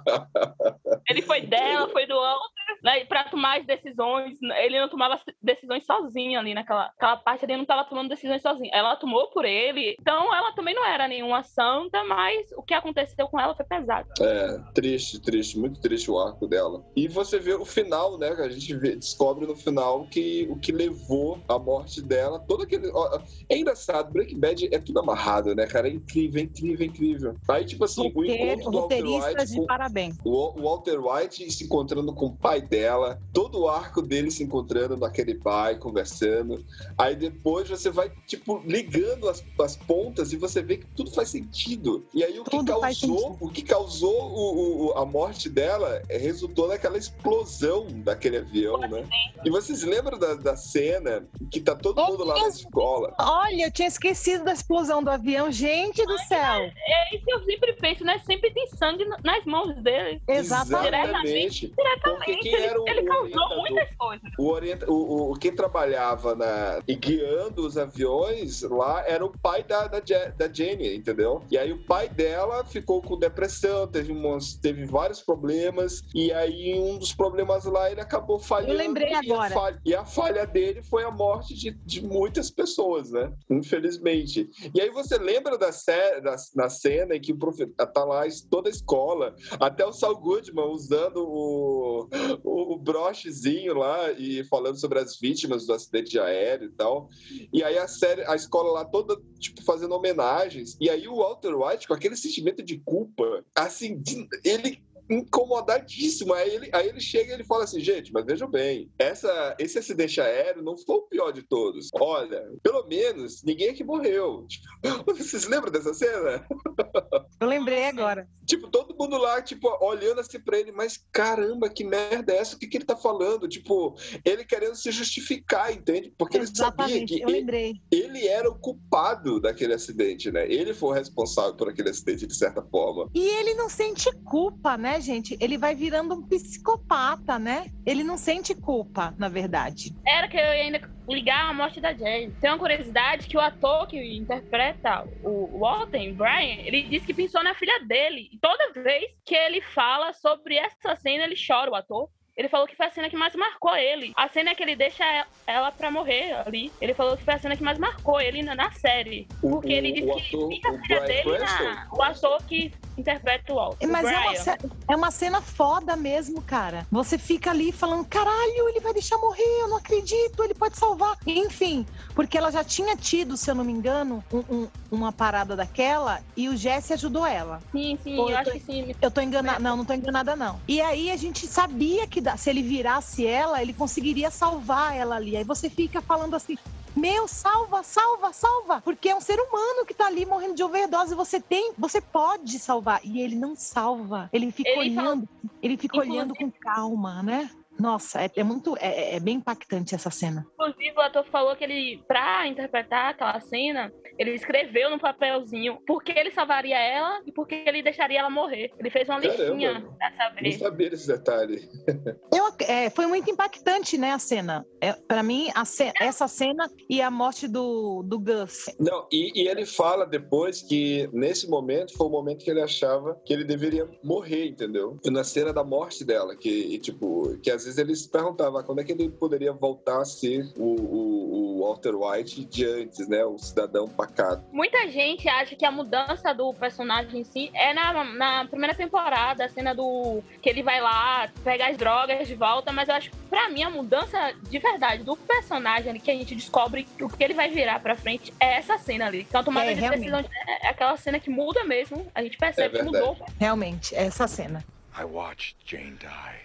Ele foi dela, foi do outro. Né, para tomar as decisões. Ele não tomava decisões sozinho ali naquela aquela parte, ele não estava tomando decisões sozinho. Ela tomou por ele, então ela também não era nenhuma santa, mas o que aconteceu com ela foi pesado. É, triste, triste, muito triste o arco dela. E você vê o final, né? Que a gente vê- descobre no final que o que levou à morte dela, todo aquele. ó, É engraçado, Breaking Bad é tudo amarrado, né, cara? É incrível, é incrível, é incrível. Aí, tipo assim, o Roteiro- encontro do Walter White. de com- parabéns. O o Walter White se encontrando com o pai dela, todo o arco dele se encontrando naquele pai, conversando. Aí depois você vai, tipo, ligando as, as pontas e você vê que tudo faz sentido. E aí o que Tudo faz causou, o que causou o- o- a morte dela é, resultou naquela explosão daquele avião, né? E vocês lembram da, da cena que tá todo É mundo lá na escola? Olha, eu tinha esquecido da explosão do avião. Gente do céu! É isso que eu sempre penso, né? Sempre tem sangue nas mãos dele. Exatamente. Exatamente. Porque Diretamente. Quem Ele, era o, ele causou muitas coisas. O, orienta, o, o, quem trabalhava na, e guiando os aviões lá era o pai da, da, da Jenny, entendeu? E aí o pai dela ficou com depressão, teve, umas, teve vários problemas, e aí um dos problemas lá ele acabou falhando. Eu lembrei e a agora. falha- E a falha dele foi a morte de, de muitas pessoas, né? Infelizmente. E aí você lembra da, sé, da na cena em que o profeta tá lá toda a escola, até o Saul Goodman usando o, o, brochezinho lá e falando sobre as vítimas do acidente aéreo e tal. E aí a série, a escola lá toda, tipo, fazendo homenagens. E aí o Walter White, com aquele sentimento de culpa, assim, ele incomodadíssimo. Aí ele, aí ele chega e ele fala assim, gente, mas vejam bem, essa, esse acidente aéreo não foi o pior de todos. Olha, pelo menos ninguém aqui morreu. Tipo, vocês lembram dessa cena? Eu lembrei agora. Tipo, todo mundo lá, tipo, olhando assim pra ele, mas caramba, que merda é essa? O que, que ele tá falando? Tipo, ele querendo se justificar, entende? Porque ele sabia Exatamente, que eu ele, ele era o culpado daquele acidente, né? Ele foi o responsável por aquele acidente, de certa forma. E ele não sente culpa, né, gente? Ele vai virando um psicopata, né? Ele não sente culpa, na verdade. Era que eu ia ainda ligar a morte da Jane. Tem uma curiosidade que o ator que interpreta o Walter, Brian, ele disse que pensou na filha dele. E toda vez que ele fala sobre essa cena, ele chora, o ator. Ele falou que foi a cena que mais marcou ele. A cena que ele deixa ela pra morrer ali. Ele falou que foi a cena que mais marcou ele na, na série. O- Porque ele o- disse o que ator- fica a filha dele na, o ator que interpreta o Walter. Mas o é uma, é uma cena foda mesmo, cara. Você fica ali falando, caralho, ele vai deixar morrer, eu não acredito, ele pode salvar. Enfim, porque ela já tinha tido, se eu não me engano, um- um- uma parada daquela e o Jesse ajudou ela. Sim, sim, Pô, eu eu acho tô- que sim. Eu tô enganada, não, não tô enganada, não. E aí a gente sabia que se ele virasse ela, ele conseguiria salvar ela ali. Aí você fica falando assim. Meu, salva, salva, salva! Porque é um ser humano que tá ali morrendo de overdose. Você tem, você pode salvar. E ele não salva. Ele fica Ele fala- olhando, ele fica Inclusive- olhando com calma, né? Nossa, é, é muito, é, é bem impactante essa cena. Inclusive, o ator falou que ele, pra interpretar aquela cena, ele escreveu no papelzinho por que ele salvaria ela e por que ele deixaria ela morrer. Ele fez uma Caramba. listinha pra Não saber. sabia desse detalhe. Eu, é, foi muito impactante, né, a cena. É, para mim, a ce- essa cena e a morte do, do Gus. Não, e, e ele fala depois que nesse momento foi o momento que ele achava que ele deveria morrer, entendeu? Na cena da morte dela, que e, tipo, que às vezes ele se perguntava "Ah, quando é que ele poderia voltar a ser o, o- o Walter White de antes, né? O cidadão pacato. Muita gente acha que a mudança do personagem em si é na, na primeira temporada, a cena do que ele vai lá pegar as drogas de volta, mas eu acho que pra mim a mudança de verdade do personagem ali, que a gente descobre o que ele vai virar pra frente é essa cena ali. Então a tomada É, de decisão é aquela cena que muda mesmo, a gente percebe É que mudou. Realmente, é essa cena. I watched Jane die.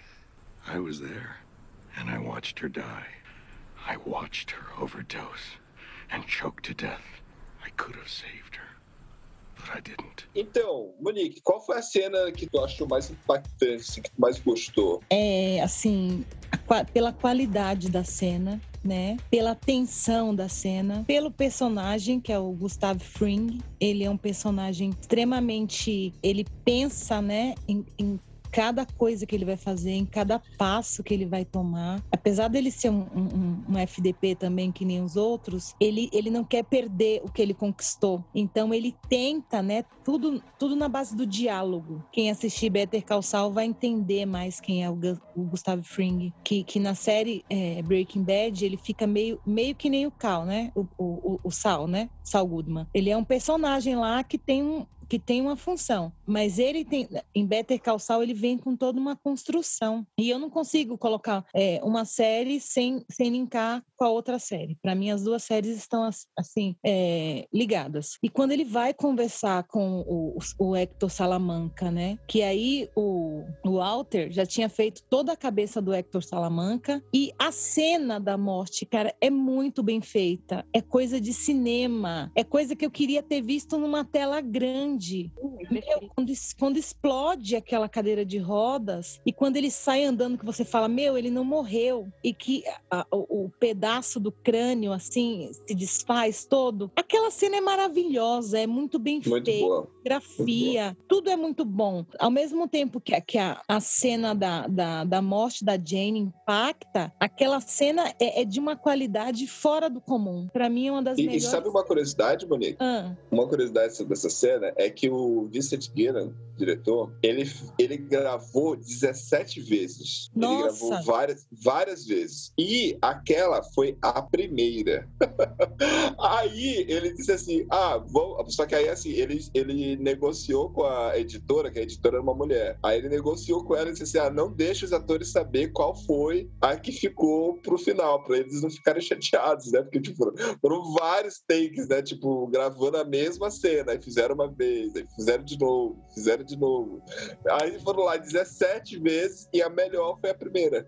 I was there, and I watched her die. I watched her overdose and choke to death. I could have saved her, but I didn't. Então, Monique, qual foi a cena que tu achou mais impactante, assim, que tu mais gostou? é assim, a pela qualidade da cena, né? Pela tensão da cena, pelo personagem que é o Gustavo Fring. Ele é um personagem extremamente, ele pensa, né, em, em cada coisa que ele vai fazer, em cada passo que ele vai tomar. Apesar dele ser um, um- um FDP também, que nem os outros, ele, ele não quer perder o que ele conquistou. Então ele tenta, né? Tudo, tudo na base do diálogo. Quem assistir Better Call Saul vai entender mais quem é o, o Gustavo Fring. Que, que na série é, Breaking Bad ele fica meio, meio que nem o Cal, né? O, o, o- Sal, né? Saul Goodman. Ele é um personagem lá que tem um, que tem uma função, mas ele tem em Better Call Saul ele vem com toda uma construção e eu não consigo colocar é, uma série sem, sem linkar com a outra série. Para mim as duas séries estão as- assim é, ligadas. E quando ele vai conversar com o, o Hector Salamanca, né? Que aí o, o Walter já tinha feito toda a cabeça do Hector Salamanca e a cena da morte, cara, é muito bem feita. É coisa de cinema, é coisa que eu queria ter visto numa tela grande. Meu, quando, quando explode aquela cadeira de rodas e quando ele sai andando, que você fala, meu, ele não morreu, e que a- o, o pedaço do crânio, assim, se desfaz todo. Aquela cena é maravilhosa, é muito bem Muito feita boa. fotografia, tudo é muito bom. Ao mesmo tempo que, a- que a, a cena da, da, da morte da Jane impacta, aquela cena é, é de uma qualidade fora do comum. Pra mim é uma das E, e melhores. sabe uma curiosidade, Monique? Ah, Uma curiosidade sobre essa cena é que o Vincent Guillen, diretor, ele, ele gravou 17 vezes. Ele Nossa! gravou várias, várias vezes. E aquela foi a primeira. aí ele disse assim: ah, vou... só que aí assim, ele, ele negociou com a editora, que a editora era uma mulher. Aí ele negociou com ela e disse assim: ah, não deixa os atores saber qual foi a que ficou pro final, pra eles não ficarem chateados, né? Porque, tipo, foram vários takes, né? Tipo, gravando a mesma cena. Aí fizeram uma vez, fizeram de novo, fizeram de novo. Aí foram lá 17 vezes e a melhor foi a primeira.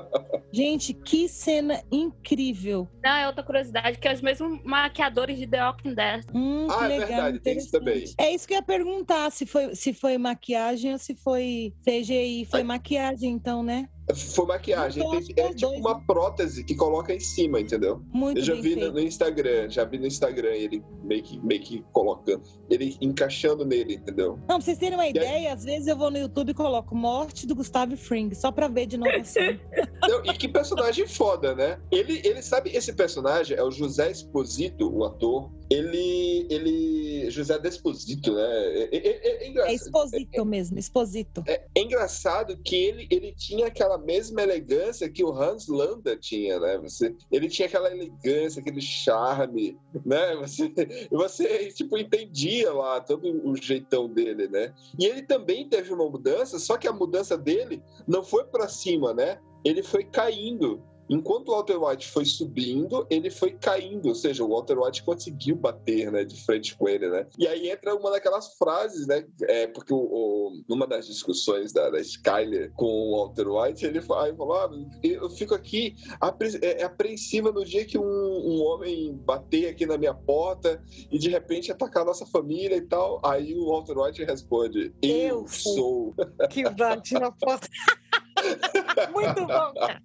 gente, que cena incrível. Não, é outra curiosidade, que é os mesmos maquiadores de The Walking Dead. Hum, que Ah, é legal, verdade, tem isso também. É isso que eu ia perguntar, se foi, se foi maquiagem ou se foi CGI. Foi Ai. maquiagem, então, né? Foi maquiagem. Então, Tem- é os tipo uma prótese que coloca em cima, entendeu? Muito Eu já vi no, no Instagram, já vi no Instagram ele meio que, meio que colocando, ele encaixando nele, entendeu? Não, pra vocês terem uma aí- ideia, às vezes eu vou no YouTube e coloco Morte do Gustavo Fring, só pra ver de novo assim. Não, e que personagem foda, né? Ele, ele sabe, esse personagem é o José Exposito, o ator. Ele. ele José Desposito, né? É, é- é- é É. Exposito mesmo, Exposito. É, é engraçado que ele, ele tinha aquela mesma elegância que o Hans Landa tinha, né? Você, ele tinha aquela elegância, aquele charme, né? Você, você tipo, entendia lá todo o jeitão dele, né? E ele também teve uma mudança, só que a mudança dele não foi pra cima, né? Ele foi caindo. Enquanto o Walter White foi subindo, ele foi caindo, ou seja, o Walter White conseguiu bater, né, de frente com ele, né? E aí entra uma daquelas frases, né? É, porque o, o- numa das discussões da, da Skyler com o Walter White, ele fa- aí falou: ah, eu fico aqui apre- é, apreensiva no dia que um, um homem bater aqui na minha porta e de repente atacar a nossa família e tal. Aí o Walter White responde: Eu, Eu sou." sou. Que bate na porta. Muito bom, cara.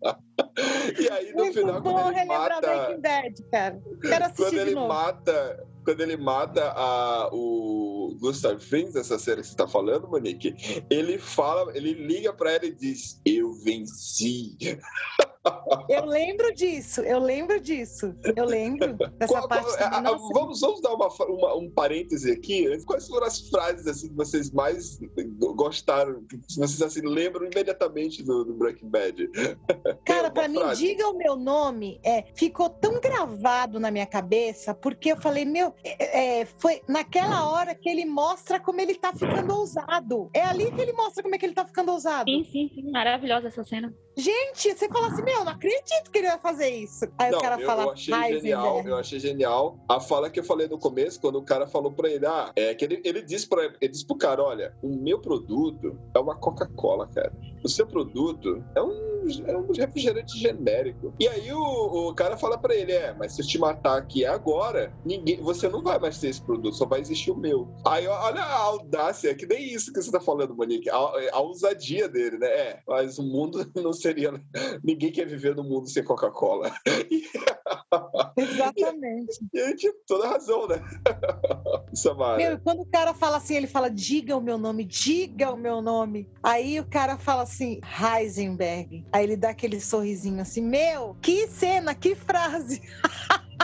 E aí no Muito final, bom quando ele relembrar mata. Breaking Bad, cara. Quero assistir quando ele novo. mata quando ele mata a, o Gustav Frings, essa cena que você tá falando, Monique, ele fala, ele liga pra ela e diz: Eu venci. Eu lembro disso, eu lembro disso. Eu lembro dessa Qual- parte. qual- a- vamos, vamos dar uma, uma- um parêntese aqui. Quais foram as frases assim, que vocês mais gostaram, que vocês assim, lembram imediatamente do, do Breaking Bad? Cara, uma pra mim, frase. diga o meu nome, é, ficou tão gravado na minha cabeça, porque eu falei, meu, é, é, foi naquela hora que ele mostra como ele tá ficando ousado. É ali que ele mostra como é que ele tá ficando ousado. Sim, sim, sim. Maravilhosa essa cena. Gente, você fala assim, meu, não acredito que ele vai fazer isso. Aí Não, o cara eu, fala, eu achei genial, eu achei genial a fala que eu falei no começo, quando o cara falou pra ele, ah, é que ele, ele disse para ele disse pro cara, olha, o meu produto é uma Coca-Cola, cara. O seu produto é um, é um refrigerante genérico. E aí o, o cara fala pra ele, é, mas se eu te matar aqui agora, ninguém, você não vai mais ter esse produto, só vai existir o meu. Aí olha a audácia, que nem isso que você tá falando, Monique, a, a ousadia dele, né? É, mas o mundo não seria, ninguém queria viver no mundo sem Coca-Cola. Exatamente. E aí tinha toda razão, né? Samara. Meu, e quando o cara fala assim, ele fala, diga o meu nome, diga o meu nome. Aí o cara fala assim, Heisenberg. Aí ele dá aquele sorrisinho assim, meu, que cena, que frase.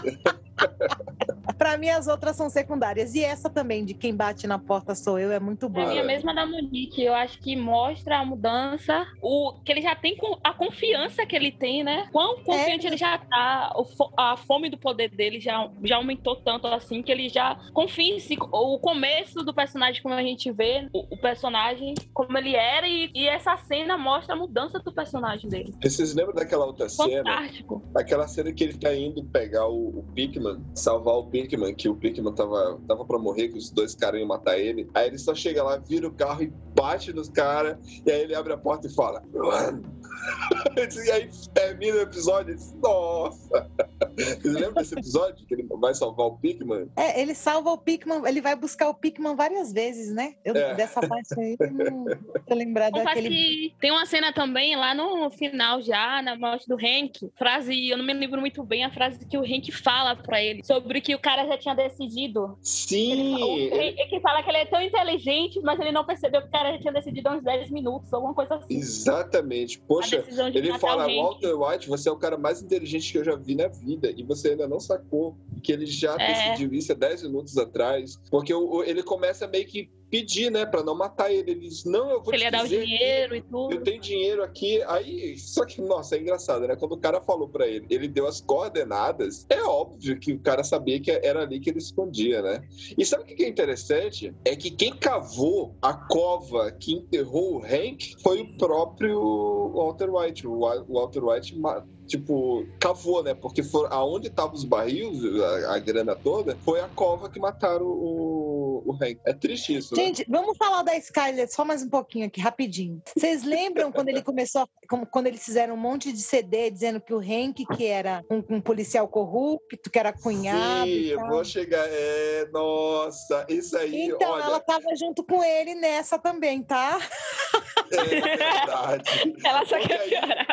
Pra mim, as outras são secundárias. E essa também, de quem bate na porta sou eu, é muito Pra boa. mim, a mesma da Monique, eu acho que mostra a mudança, o que ele já tem, com- a confiança que ele tem, né? Quão confiante ele já tá, a fome do poder dele já, já aumentou tanto assim, que ele já confia em si. O começo do personagem, como a gente vê, o, o personagem, como ele era, e, e essa cena mostra a mudança do personagem dele. Vocês lembram daquela outra cena? Fantástico. Aquela cena que ele tá indo pegar o, o Pikmin, salvar o Pikmin, que o Pikmin tava, tava pra morrer, que os dois caras iam matar ele. Aí ele só chega lá, vira o carro e bate nos caras, e aí ele abre a porta e fala: Run! e aí termina o episódio e diz, Nossa! Vocês lembram desse episódio? Que ele vai salvar o Pikmin? É, ele salva o Pikmin, ele vai buscar o Pikmin várias vezes, né? Eu, É. Dessa parte aí, eu não tô lembrada Confesso daquele. que tem uma cena também lá no final já, na morte do Hank, frase, eu não me lembro muito bem a frase que o Hank fala pra ele, sobre que o cara já tinha decidido. Sim! Ele- Hank que fala que ele é tão inteligente, mas ele não percebeu que o cara já tinha decidido há uns 10 minutos, alguma coisa assim. Exatamente. Poxa, ele fala. Walter White, você é o cara mais inteligente que eu já vi na vida. E você ainda não sacou que ele já É. decidiu isso há 10 minutos atrás. Porque ele começa meio que pedir, né, pra não matar ele. Ele diz, não, eu vou ele te ia dar o dinheiro e tudo. Eu tenho dinheiro aqui, aí. Só que, nossa, é engraçado, né? Quando o cara falou pra ele, ele deu as coordenadas, é óbvio que o cara sabia que era ali que ele escondia, né? E sabe o que é interessante? É que quem cavou a cova que enterrou o Hank foi o próprio Walter White. O Wa- o Walter White, tipo, cavou, né? Porque for, aonde estavam os barris, a, a grana toda, foi a cova que mataram o, o Hank. É triste isso, né? Gente, vamos falar da Skyler só mais um pouquinho aqui, rapidinho. Vocês lembram quando ele começou, quando eles fizeram um monte de CD dizendo que o Hank, que era um, um policial corrupto, que era cunhado. Sim, e eu vou chegar. É, nossa, isso aí, Então, olha, ela tava junto com ele nessa também, tá? é verdade. Ela só quer piorar.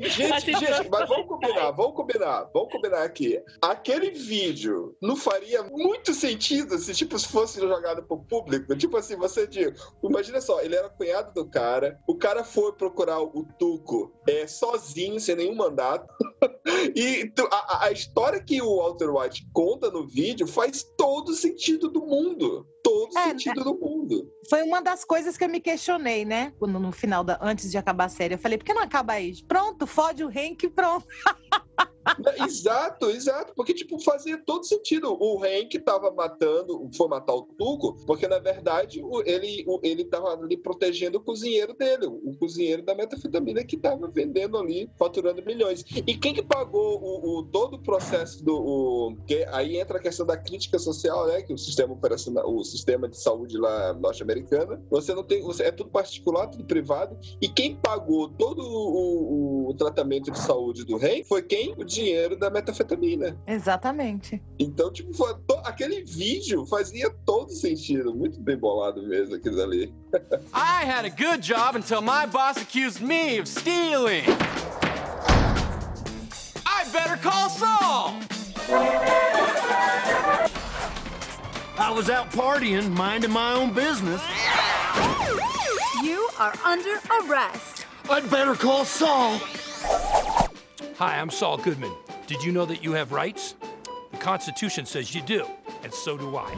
Gente, gente, mas vamos combinar, vamos combinar, vamos combinar aqui. Aquele vídeo não faria muito sentido se, tipo, se fosse jogado pro público. Tipo assim, você diz, imagina só, ele era cunhado do cara, o cara foi procurar o Tuco é, sozinho, sem nenhum mandato. E tu- a, a- história que o Walter White conta no vídeo faz todo sentido do mundo. Todo É, sentido do mundo. Foi uma das coisas que eu me questionei, né? Quando no final, da, antes de acabar a série, eu falei, por que não acaba aí? Pronto, fode o Hank, pronto. Exato, exato. Porque, tipo, fazia todo sentido. O Hank tava matando, foi matar o Tuco, porque, na verdade, o- ele, o- ele tava ali protegendo o cozinheiro dele, o cozinheiro da metanfetamina que tava vendendo ali, faturando milhões. E quem que pagou o, o- todo o processo do. O, que aí entra a questão da crítica social, né? Que o sistema operacional, o sistema de saúde lá norte-americana, você não tem. Você, é tudo particular, tudo privado. E quem pagou todo o, o tratamento de saúde do Hank foi quem? O dinheiro da metanfetamina. Exatamente. Então, tipo, foi to- aquele vídeo fazia todo sentido. Muito bem bolado mesmo aquilo ali. I had a good job until my boss accused me of stealing. I better call Saul. I was out partying, minding my own business. You are under arrest. I'd better call Saul. Hi, I'm Saul Goodman. Did you know that you have rights? The Constitution says you do, and so do I.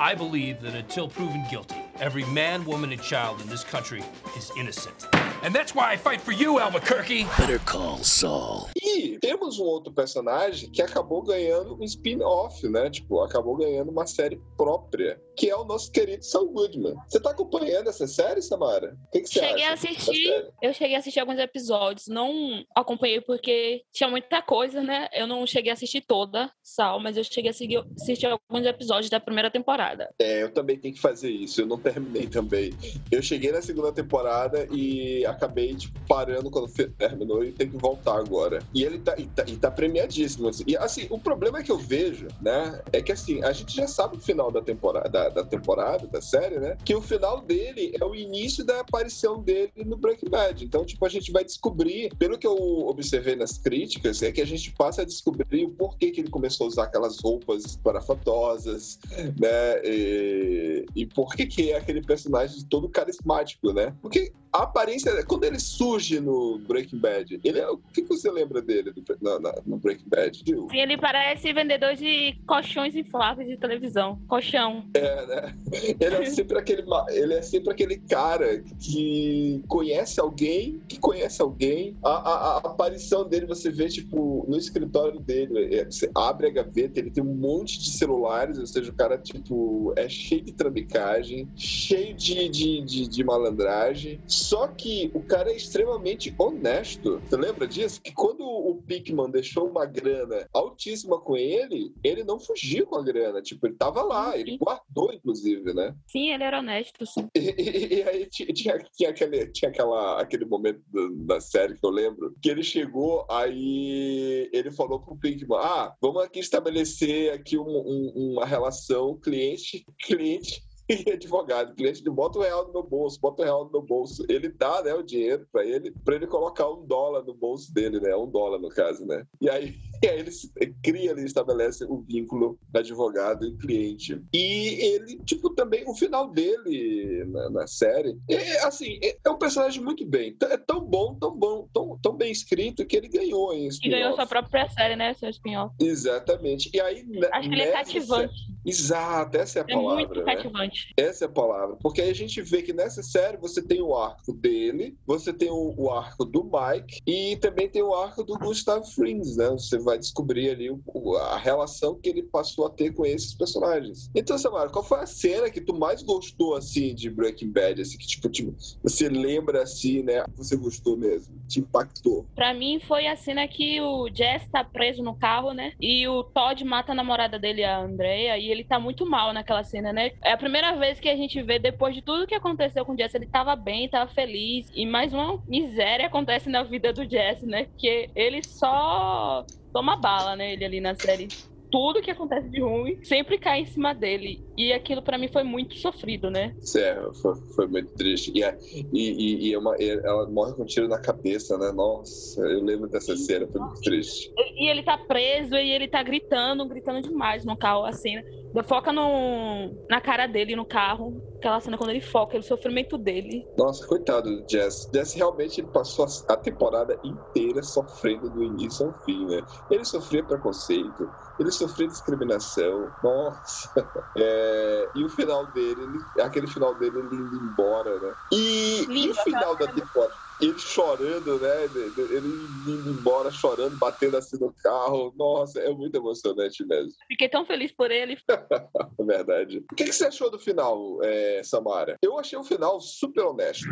I believe that until proven guilty, every man, woman, and child in this country is innocent. And that's why I fight for you, Albuquerque. Better call Saul. E temos um outro personagem que acabou ganhando um spin-off, né? Tipo, acabou ganhando uma série própria, que é o nosso querido Saul Goodman. Você tá acompanhando essa série, Samara? O que, que você Cheguei a acha? assistir, eu cheguei a assistir alguns episódios, não acompanhei porque tinha muita coisa, né? Eu não cheguei a assistir toda, Sal, mas eu cheguei a seguir- assistir alguns episódios da primeira temporada. É, eu também tenho que fazer isso. Eu não terminei também. Eu cheguei na segunda temporada e acabei tipo, parando quando terminou e tenho que voltar agora. E ele tá, e tá, e tá premiadíssimo. assim. E assim, o problema que eu vejo, né, é que assim, a gente já sabe o final da temporada, da, da temporada, da série, né? Que o final dele é o início da aparição dele no Breaking Bad. Então, tipo, a gente vai descobrir, pelo que eu observei nas críticas, é que a gente passa a descobrir o porquê que ele começou a usar aquelas roupas parafatosas, né? E, e por que que é aquele personagem todo carismático, né? Porque a aparência, quando ele surge no Breaking Bad, ele é, o que, que você lembra dele do- na- na- no Breaking Bad? Sim, ele parece vendedor de colchões infláveis de televisão. Colchão. É, né? Ele é sempre aquele, ele é sempre aquele cara que conhece alguém, que conhece alguém. A, a- a aparição dele você vê tipo no escritório dele, é, você abre a gaveta, ele tem um monte de celulares, ou seja, o cara tipo é cheio de trambicagem, cheio de, de, de, de malandragem. Só que o cara é extremamente honesto. Você lembra disso? Que quando o Pickman deixou uma grana altíssima com ele, ele não fugiu com a grana. Tipo, ele tava lá, ele guardou, inclusive, né? Sim, ele era honesto, sim. E, e- e aí ti- tinha, tinha, aquele, tinha aquela, aquele momento da série que eu lembro, que ele chegou, aí ele falou pro Pinkman, ah, vamos aqui estabelecer aqui um- um- uma relação cliente, cliente e advogado. Cliente ele bota o real no meu bolso, bota o real no meu bolso. Ele dá, né, o dinheiro pra ele, pra ele colocar um dólar no bolso dele, né? Um dólar, no caso, né? E aí, e aí ele cria ali, estabelece o vínculo advogado e cliente. E ele, tipo, também, o final dele na, na série, é, assim, é, é um personagem muito bem. É tão bom, tão bom, tão, tão bem escrito que ele ganhou em E ganhou sua própria série, né? Seu spin-off. Exatamente. E aí, ne- Acho que ele é cativante. série- Exato, essa é a É palavra. muito né? cativante. Essa é a palavra. Porque aí a gente vê que nessa série você tem o arco dele, você tem o, o arco do Mike e também tem o arco do Gustav Frings, né? Você vai descobrir ali o- a relação que ele passou a ter com esses personagens. Então, Samara, qual foi a cena que tu mais gostou, assim, de Breaking Bad? Assim, que, tipo, tipo, você lembra, assim, né? Você gostou mesmo, te impactou. Pra mim foi a cena que o Jess tá preso no carro, né? E o Todd mata a namorada dele, a Andrea, e ele tá muito mal naquela cena, né? É a primeira vez que a gente vê, depois de tudo que aconteceu com o Jess, ele tava bem, tava feliz. E mais uma miséria acontece na vida do Jess, né? Que ele só toma bala, né? Ele ali na série. Tudo que acontece de ruim sempre cai em cima dele. E aquilo pra mim foi muito sofrido, né? Sério, foi, foi muito triste. E, a- e, e- é uma- ela morre com um tiro na cabeça, né? Nossa, eu lembro dessa cena, foi muito triste. E ele tá preso e ele tá gritando, gritando demais no carro, a cena. Foca no, na cara dele no carro. Aquela cena quando ele foca, o sofrimento dele. Nossa, coitado do Jess. Jess realmente ele passou a, a temporada inteira sofrendo do início ao fim, né? Ele sofria preconceito, ele sofria discriminação. Nossa. É, e o final dele, ele- aquele final dele, ele indo embora, né? E, e Lindo, o final da temporada, ele chorando, né? Ele indo embora, chorando, batendo assim no carro. Nossa, é muito emocionante mesmo. Fiquei tão feliz por ele. É verdade. O que, que você achou do final, é, Samara? Eu achei o final super honesto.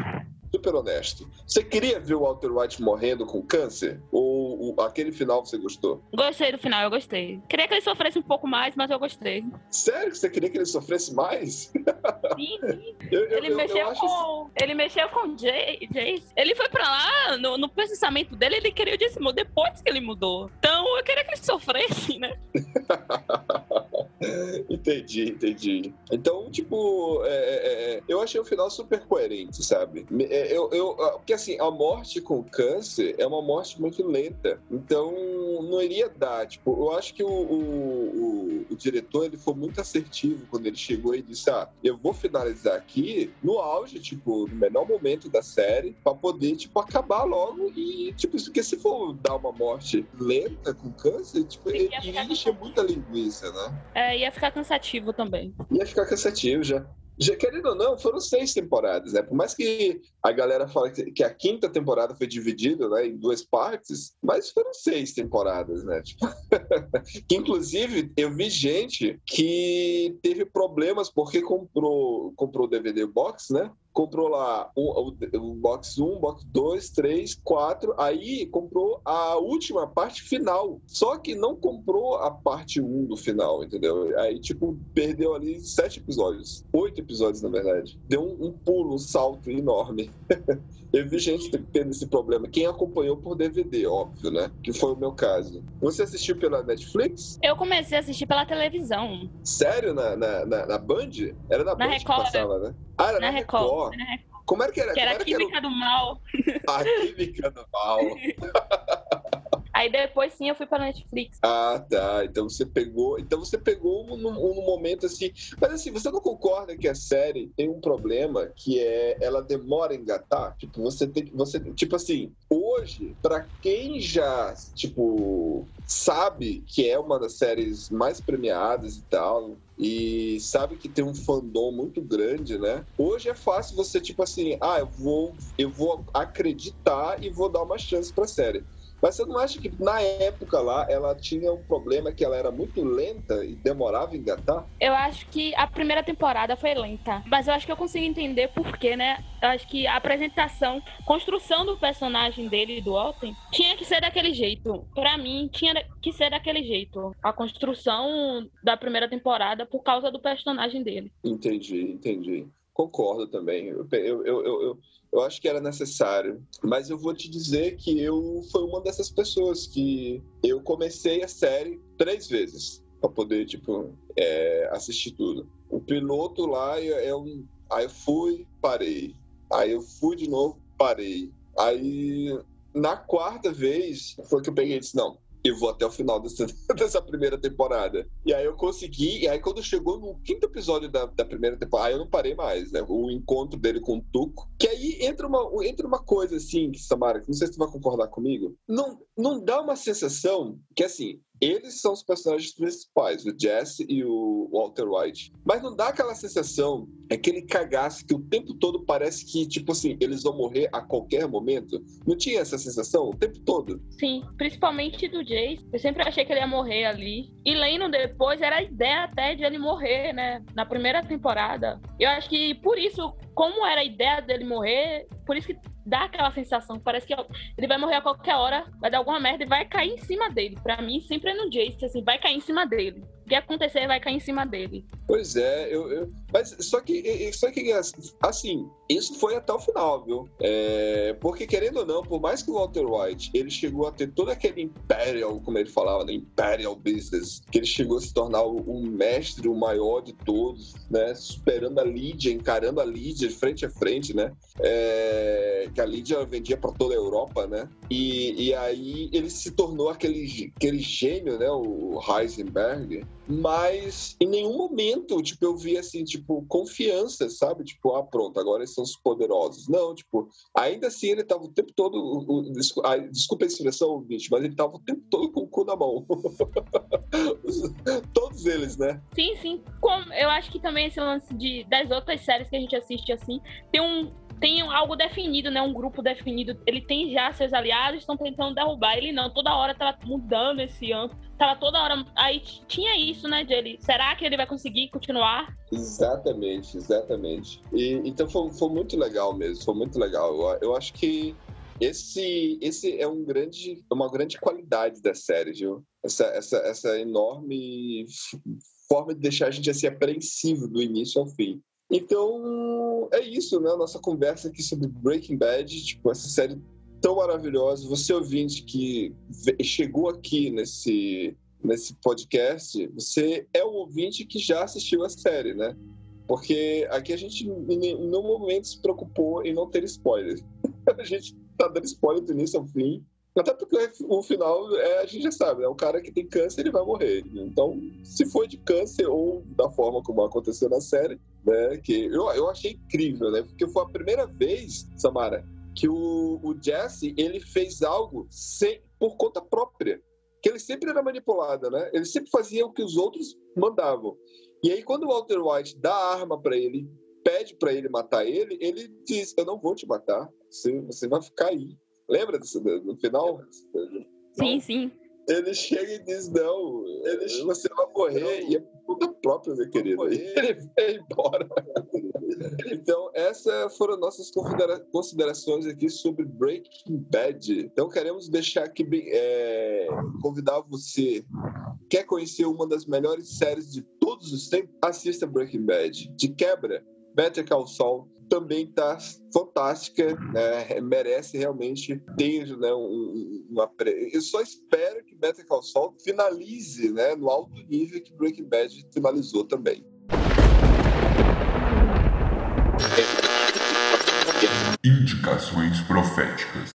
Super honesto. Você queria ver o Walter White morrendo com câncer? Ou aquele final você gostou? Gostei do final, eu gostei. Queria que ele sofresse um pouco mais, mas eu gostei. Sério que você queria que ele sofresse mais? Sim, sim. Eu, eu- Ele eu- eu mexeu com. Ele mexeu com o Jay, Jace. Ele foi pra lá, no, no processamento dele, ele queria o dízimo depois que ele mudou. Então eu queria que ele sofresse, né? Entendi, entendi. Então, tipo, é, é, é, eu achei o final super coerente, sabe? Me- é, Eu, eu, ah, porque assim, a morte com câncer é uma morte muito lenta. Então, não iria dar. Tipo, eu acho que o, o, o- o diretor ele foi muito assertivo quando ele chegou e disse: Ah, eu vou finalizar aqui no auge, tipo, no menor momento da série, pra poder, tipo, acabar logo e, tipo, porque se for dar uma morte lenta com câncer, tipo, ele encher muita linguiça, né? É, ia ficar cansativo também. ia ficar cansativo já. Querendo ou não, foram seis temporadas, né? Por mais que a galera fala que a quinta temporada foi dividida né, em duas partes, mas foram seis temporadas, né? Tipo, inclusive eu vi gente que teve problemas porque comprou comprou o DVD box, né? Comprou lá o, o, o box 1, box 2, 3, 4, aí comprou a última parte final. Só que não comprou a parte 1 do final, entendeu? Aí, tipo, perdeu ali sete episódios. Oito episódios, na verdade. Deu um, um pulo, um salto enorme. Eu vi gente tendo esse problema. Quem acompanhou por DVD, óbvio, né? Que foi o meu caso. Você assistiu pela Netflix? Eu comecei a assistir pela televisão. Sério? Na, na, na, na Band? Era na, Na Band Record. que passava, né? Ah, era na, Na Record. Record. Como era que era? Que era Como a que era Química do Mal. a Química do Mal? Aí depois sim eu fui pra Netflix. Ah, tá. Então você pegou. Então você pegou num, num momento assim. Mas assim, você não concorda que a série tem um problema que é ela demora a engatar? Tipo, você tem que. Você, tipo assim, hoje, pra quem já, tipo, sabe que é uma das séries mais premiadas e tal. E sabe que tem um fandom muito grande, né? Hoje é fácil você, tipo assim, ah, eu vou, eu vou acreditar e vou dar uma chance pra série. Mas você não acha que na época lá ela tinha um problema que ela era muito lenta e demorava a engatar? Eu acho que a primeira temporada foi lenta, mas eu acho que eu consigo entender por quê, né? Eu acho que a apresentação, construção do personagem dele, do Alten, tinha que ser daquele jeito. Pra mim, tinha que ser daquele jeito. A construção da primeira temporada por causa do personagem dele. Entendi, entendi. Concordo também. Eu, eu, eu, eu, eu- eu acho que era necessário. Mas eu vou te dizer que eu fui uma dessas pessoas que eu comecei a série três vezes para poder, tipo, é, assistir tudo. O piloto lá é é um. Aí eu fui, parei. Aí eu fui de novo, parei. Aí na quarta vez foi que eu peguei e disse: não, eu vou até o final dessa, dessa primeira temporada. E aí eu consegui, e aí quando chegou no quinto episódio da, da primeira temporada, eu não parei mais, né? O encontro dele com o Tuco. Que aí entra uma, entra uma coisa assim, Samara, que não sei se tu vai concordar comigo. Não, não dá uma sensação que assim. Eles são os personagens principais, o Jesse e o Walter White. Mas não dá aquela sensação, aquele cagaço que o tempo todo parece que, tipo assim, eles vão morrer a qualquer momento. Não tinha essa sensação o tempo todo? Sim, principalmente do Jace. Eu sempre achei que ele ia morrer ali. E lendo depois, era a ideia até de ele morrer, né? Na primeira temporada. Eu acho que por isso, como era a ideia dele morrer, por isso que dá aquela sensação. Parece que ele vai morrer a qualquer hora, vai dar alguma merda e vai cair em cima dele. Pra mim, sempre é no Jace, assim, vai cair em cima dele. O que acontecer vai cair em cima dele. Pois é, eu, eu- mas só que, só que assim, isso foi até o final, viu? É, porque querendo ou não, por mais que o Walter White ele chegou a ter todo aquele imperial, como ele falava, né, imperial business, que ele chegou a se tornar o, o mestre, o maior de todos, né? Superando a Lídia, encarando a Lídia de frente a frente, né? É, que a Lídia vendia para toda a Europa, né? E, e aí ele se tornou aquele, aquele gênio, né? O Heisenberg. Mas em nenhum momento, tipo, eu vi assim, tipo, confiança, sabe? Tipo, ah, pronto, agora eles são os poderosos. Não, tipo, ainda assim ele tava o tempo todo. o- ah, desculpa a expressão, ouvinte, mas ele tava o tempo todo com o cu na mão. Todos eles, né? Sim, sim. Como, eu acho que também esse lance de, das outras séries que a gente assiste assim, tem um. Tem algo definido, né? Um grupo definido. Ele tem já seus aliados, estão tentando derrubar. Ele não. Toda hora tava mudando esse âmbito. Tava toda hora. Aí tinha isso, né, de ele. Será que ele vai conseguir continuar? Exatamente, exatamente. E, então foi, foi muito legal mesmo, foi muito legal. Eu, eu acho que esse, esse é um grande, uma grande qualidade da série, viu? Essa, essa, essa enorme forma de deixar a gente assim apreensivo do início ao fim. Então, é isso, né? Nossa conversa aqui sobre Breaking Bad, tipo, essa série tão maravilhosa. Você ouvinte que chegou aqui nesse, nesse podcast, você é um ouvinte que já assistiu a série, né? Porque aqui a gente em nenhum momento se preocupou em não ter spoiler. A gente tá dando spoiler do início ao fim. Até porque o final, é, a gente já sabe, né? O cara que tem câncer, ele vai morrer. Então, se for de câncer ou da forma como aconteceu na série, né? Que eu, eu achei incrível, né? Porque foi a primeira vez, Samara, que o, o Jesse, ele fez algo sem, por conta própria. Que ele sempre era manipulado, né? Ele sempre fazia o que os outros mandavam. E aí, quando o Walter White dá a arma pra ele, pede pra ele matar ele, ele diz: Eu não vou te matar, você, você vai ficar aí. Lembra disso no final? Sim, sim. Ele chega e diz: Não, ele, você vai morrer. E é por conta própria, meu querido. Ele vai embora. Então, essas foram nossas considera- considerações aqui sobre Breaking Bad. Então, queremos deixar aqui, é, convidar você, quer conhecer uma das melhores séries de todos os tempos? Assista Breaking Bad. De quebra, Better Call Saul também tá fantástica, né? merece realmente ter né, um- uma... Eu só espero que Better Call Saul finalize né, no alto nível que Breaking Bad finalizou também. Indicações proféticas.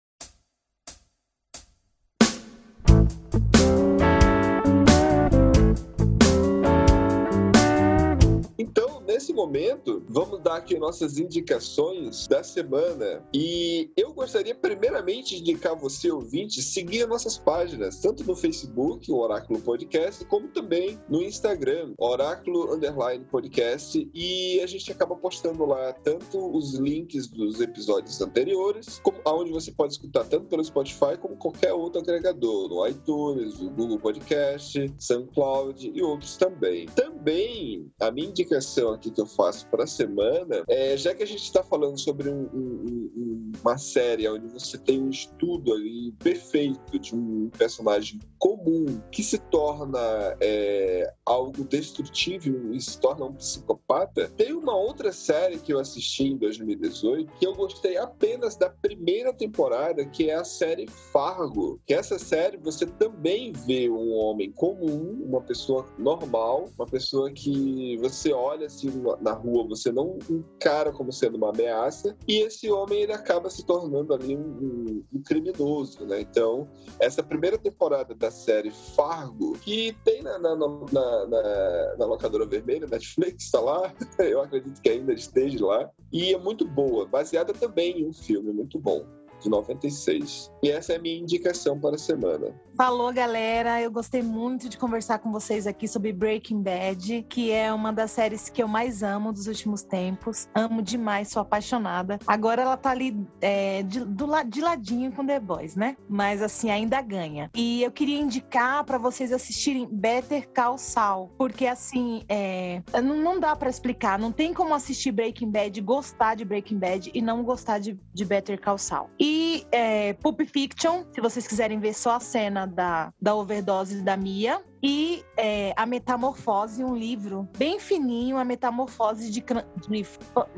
Nesse momento, vamos dar aqui nossas indicações da semana. E eu gostaria, primeiramente, de indicar você, ouvinte, seguir as nossas páginas, tanto no Facebook, o Oráculo Podcast, como também no Instagram, Oráculo Underline Podcast. E a gente acaba postando lá tanto os links dos episódios anteriores, como aonde você pode escutar tanto pelo Spotify como qualquer outro agregador, no iTunes, no Google Podcast, SoundCloud e outros também. Também, a minha indicação aqui que eu faço para a semana é, já que a gente está falando sobre um- um- um- uma série onde você tem um estudo ali perfeito de um personagem comum que se torna é, algo destrutivo e se torna um psicopata, tem uma outra série que eu assisti em 2018 que eu gostei apenas da primeira temporada, que é a série Fargo. Que essa série você também vê um homem comum, uma pessoa normal, uma pessoa que você olha assim na rua, você não encara como sendo uma ameaça, e esse homem ele acaba se tornando ali um, um- um criminoso, né? Então, essa primeira temporada da série Fargo, que tem na, na, na- na- na locadora vermelha, Netflix, tá lá, eu acredito que ainda esteja lá, e é muito boa, baseada também em um filme muito bom. De 96. E essa é a minha indicação para a semana. Falou, galera. Eu gostei muito de conversar com vocês aqui sobre Breaking Bad, que é uma das séries que eu mais amo dos últimos tempos. Amo demais, sou apaixonada. Agora ela tá ali é, de, do de ladinho com The Boys, né? Mas assim, ainda ganha. E eu queria indicar para vocês assistirem Better Call Saul, porque assim, é, não, não dá para explicar. Não tem como assistir Breaking Bad, gostar de Breaking Bad e não gostar de, de Better Call Saul. E é, Pulp Fiction, se vocês quiserem ver só a cena da, da overdose da Mia. E é, A Metamorfose, um livro bem fininho, A Metamorfose de, de,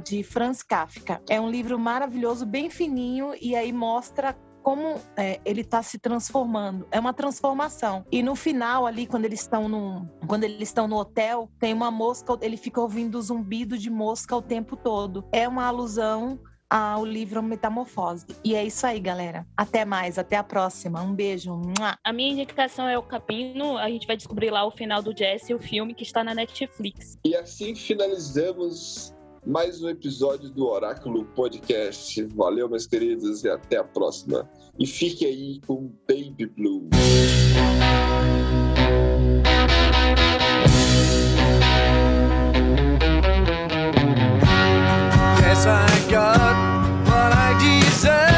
de Franz Kafka. É um livro maravilhoso, bem fininho, e aí mostra como é, ele está se transformando. É uma transformação. E no final ali, quando eles estão no, quando eles estão no hotel, tem uma mosca. Ele fica ouvindo o zumbido de mosca o tempo todo. É uma alusão ao livro Metamorfose. E é isso aí, galera. Até mais, até a próxima. Um beijo. A minha indicação é o Capino. A gente vai descobrir lá o final do Jesse, o filme que está na Netflix. E assim finalizamos mais um episódio do Oráculo Podcast. Valeu, meus queridos, e até a próxima. E fique aí com Baby Blue. guess I got what I deserve.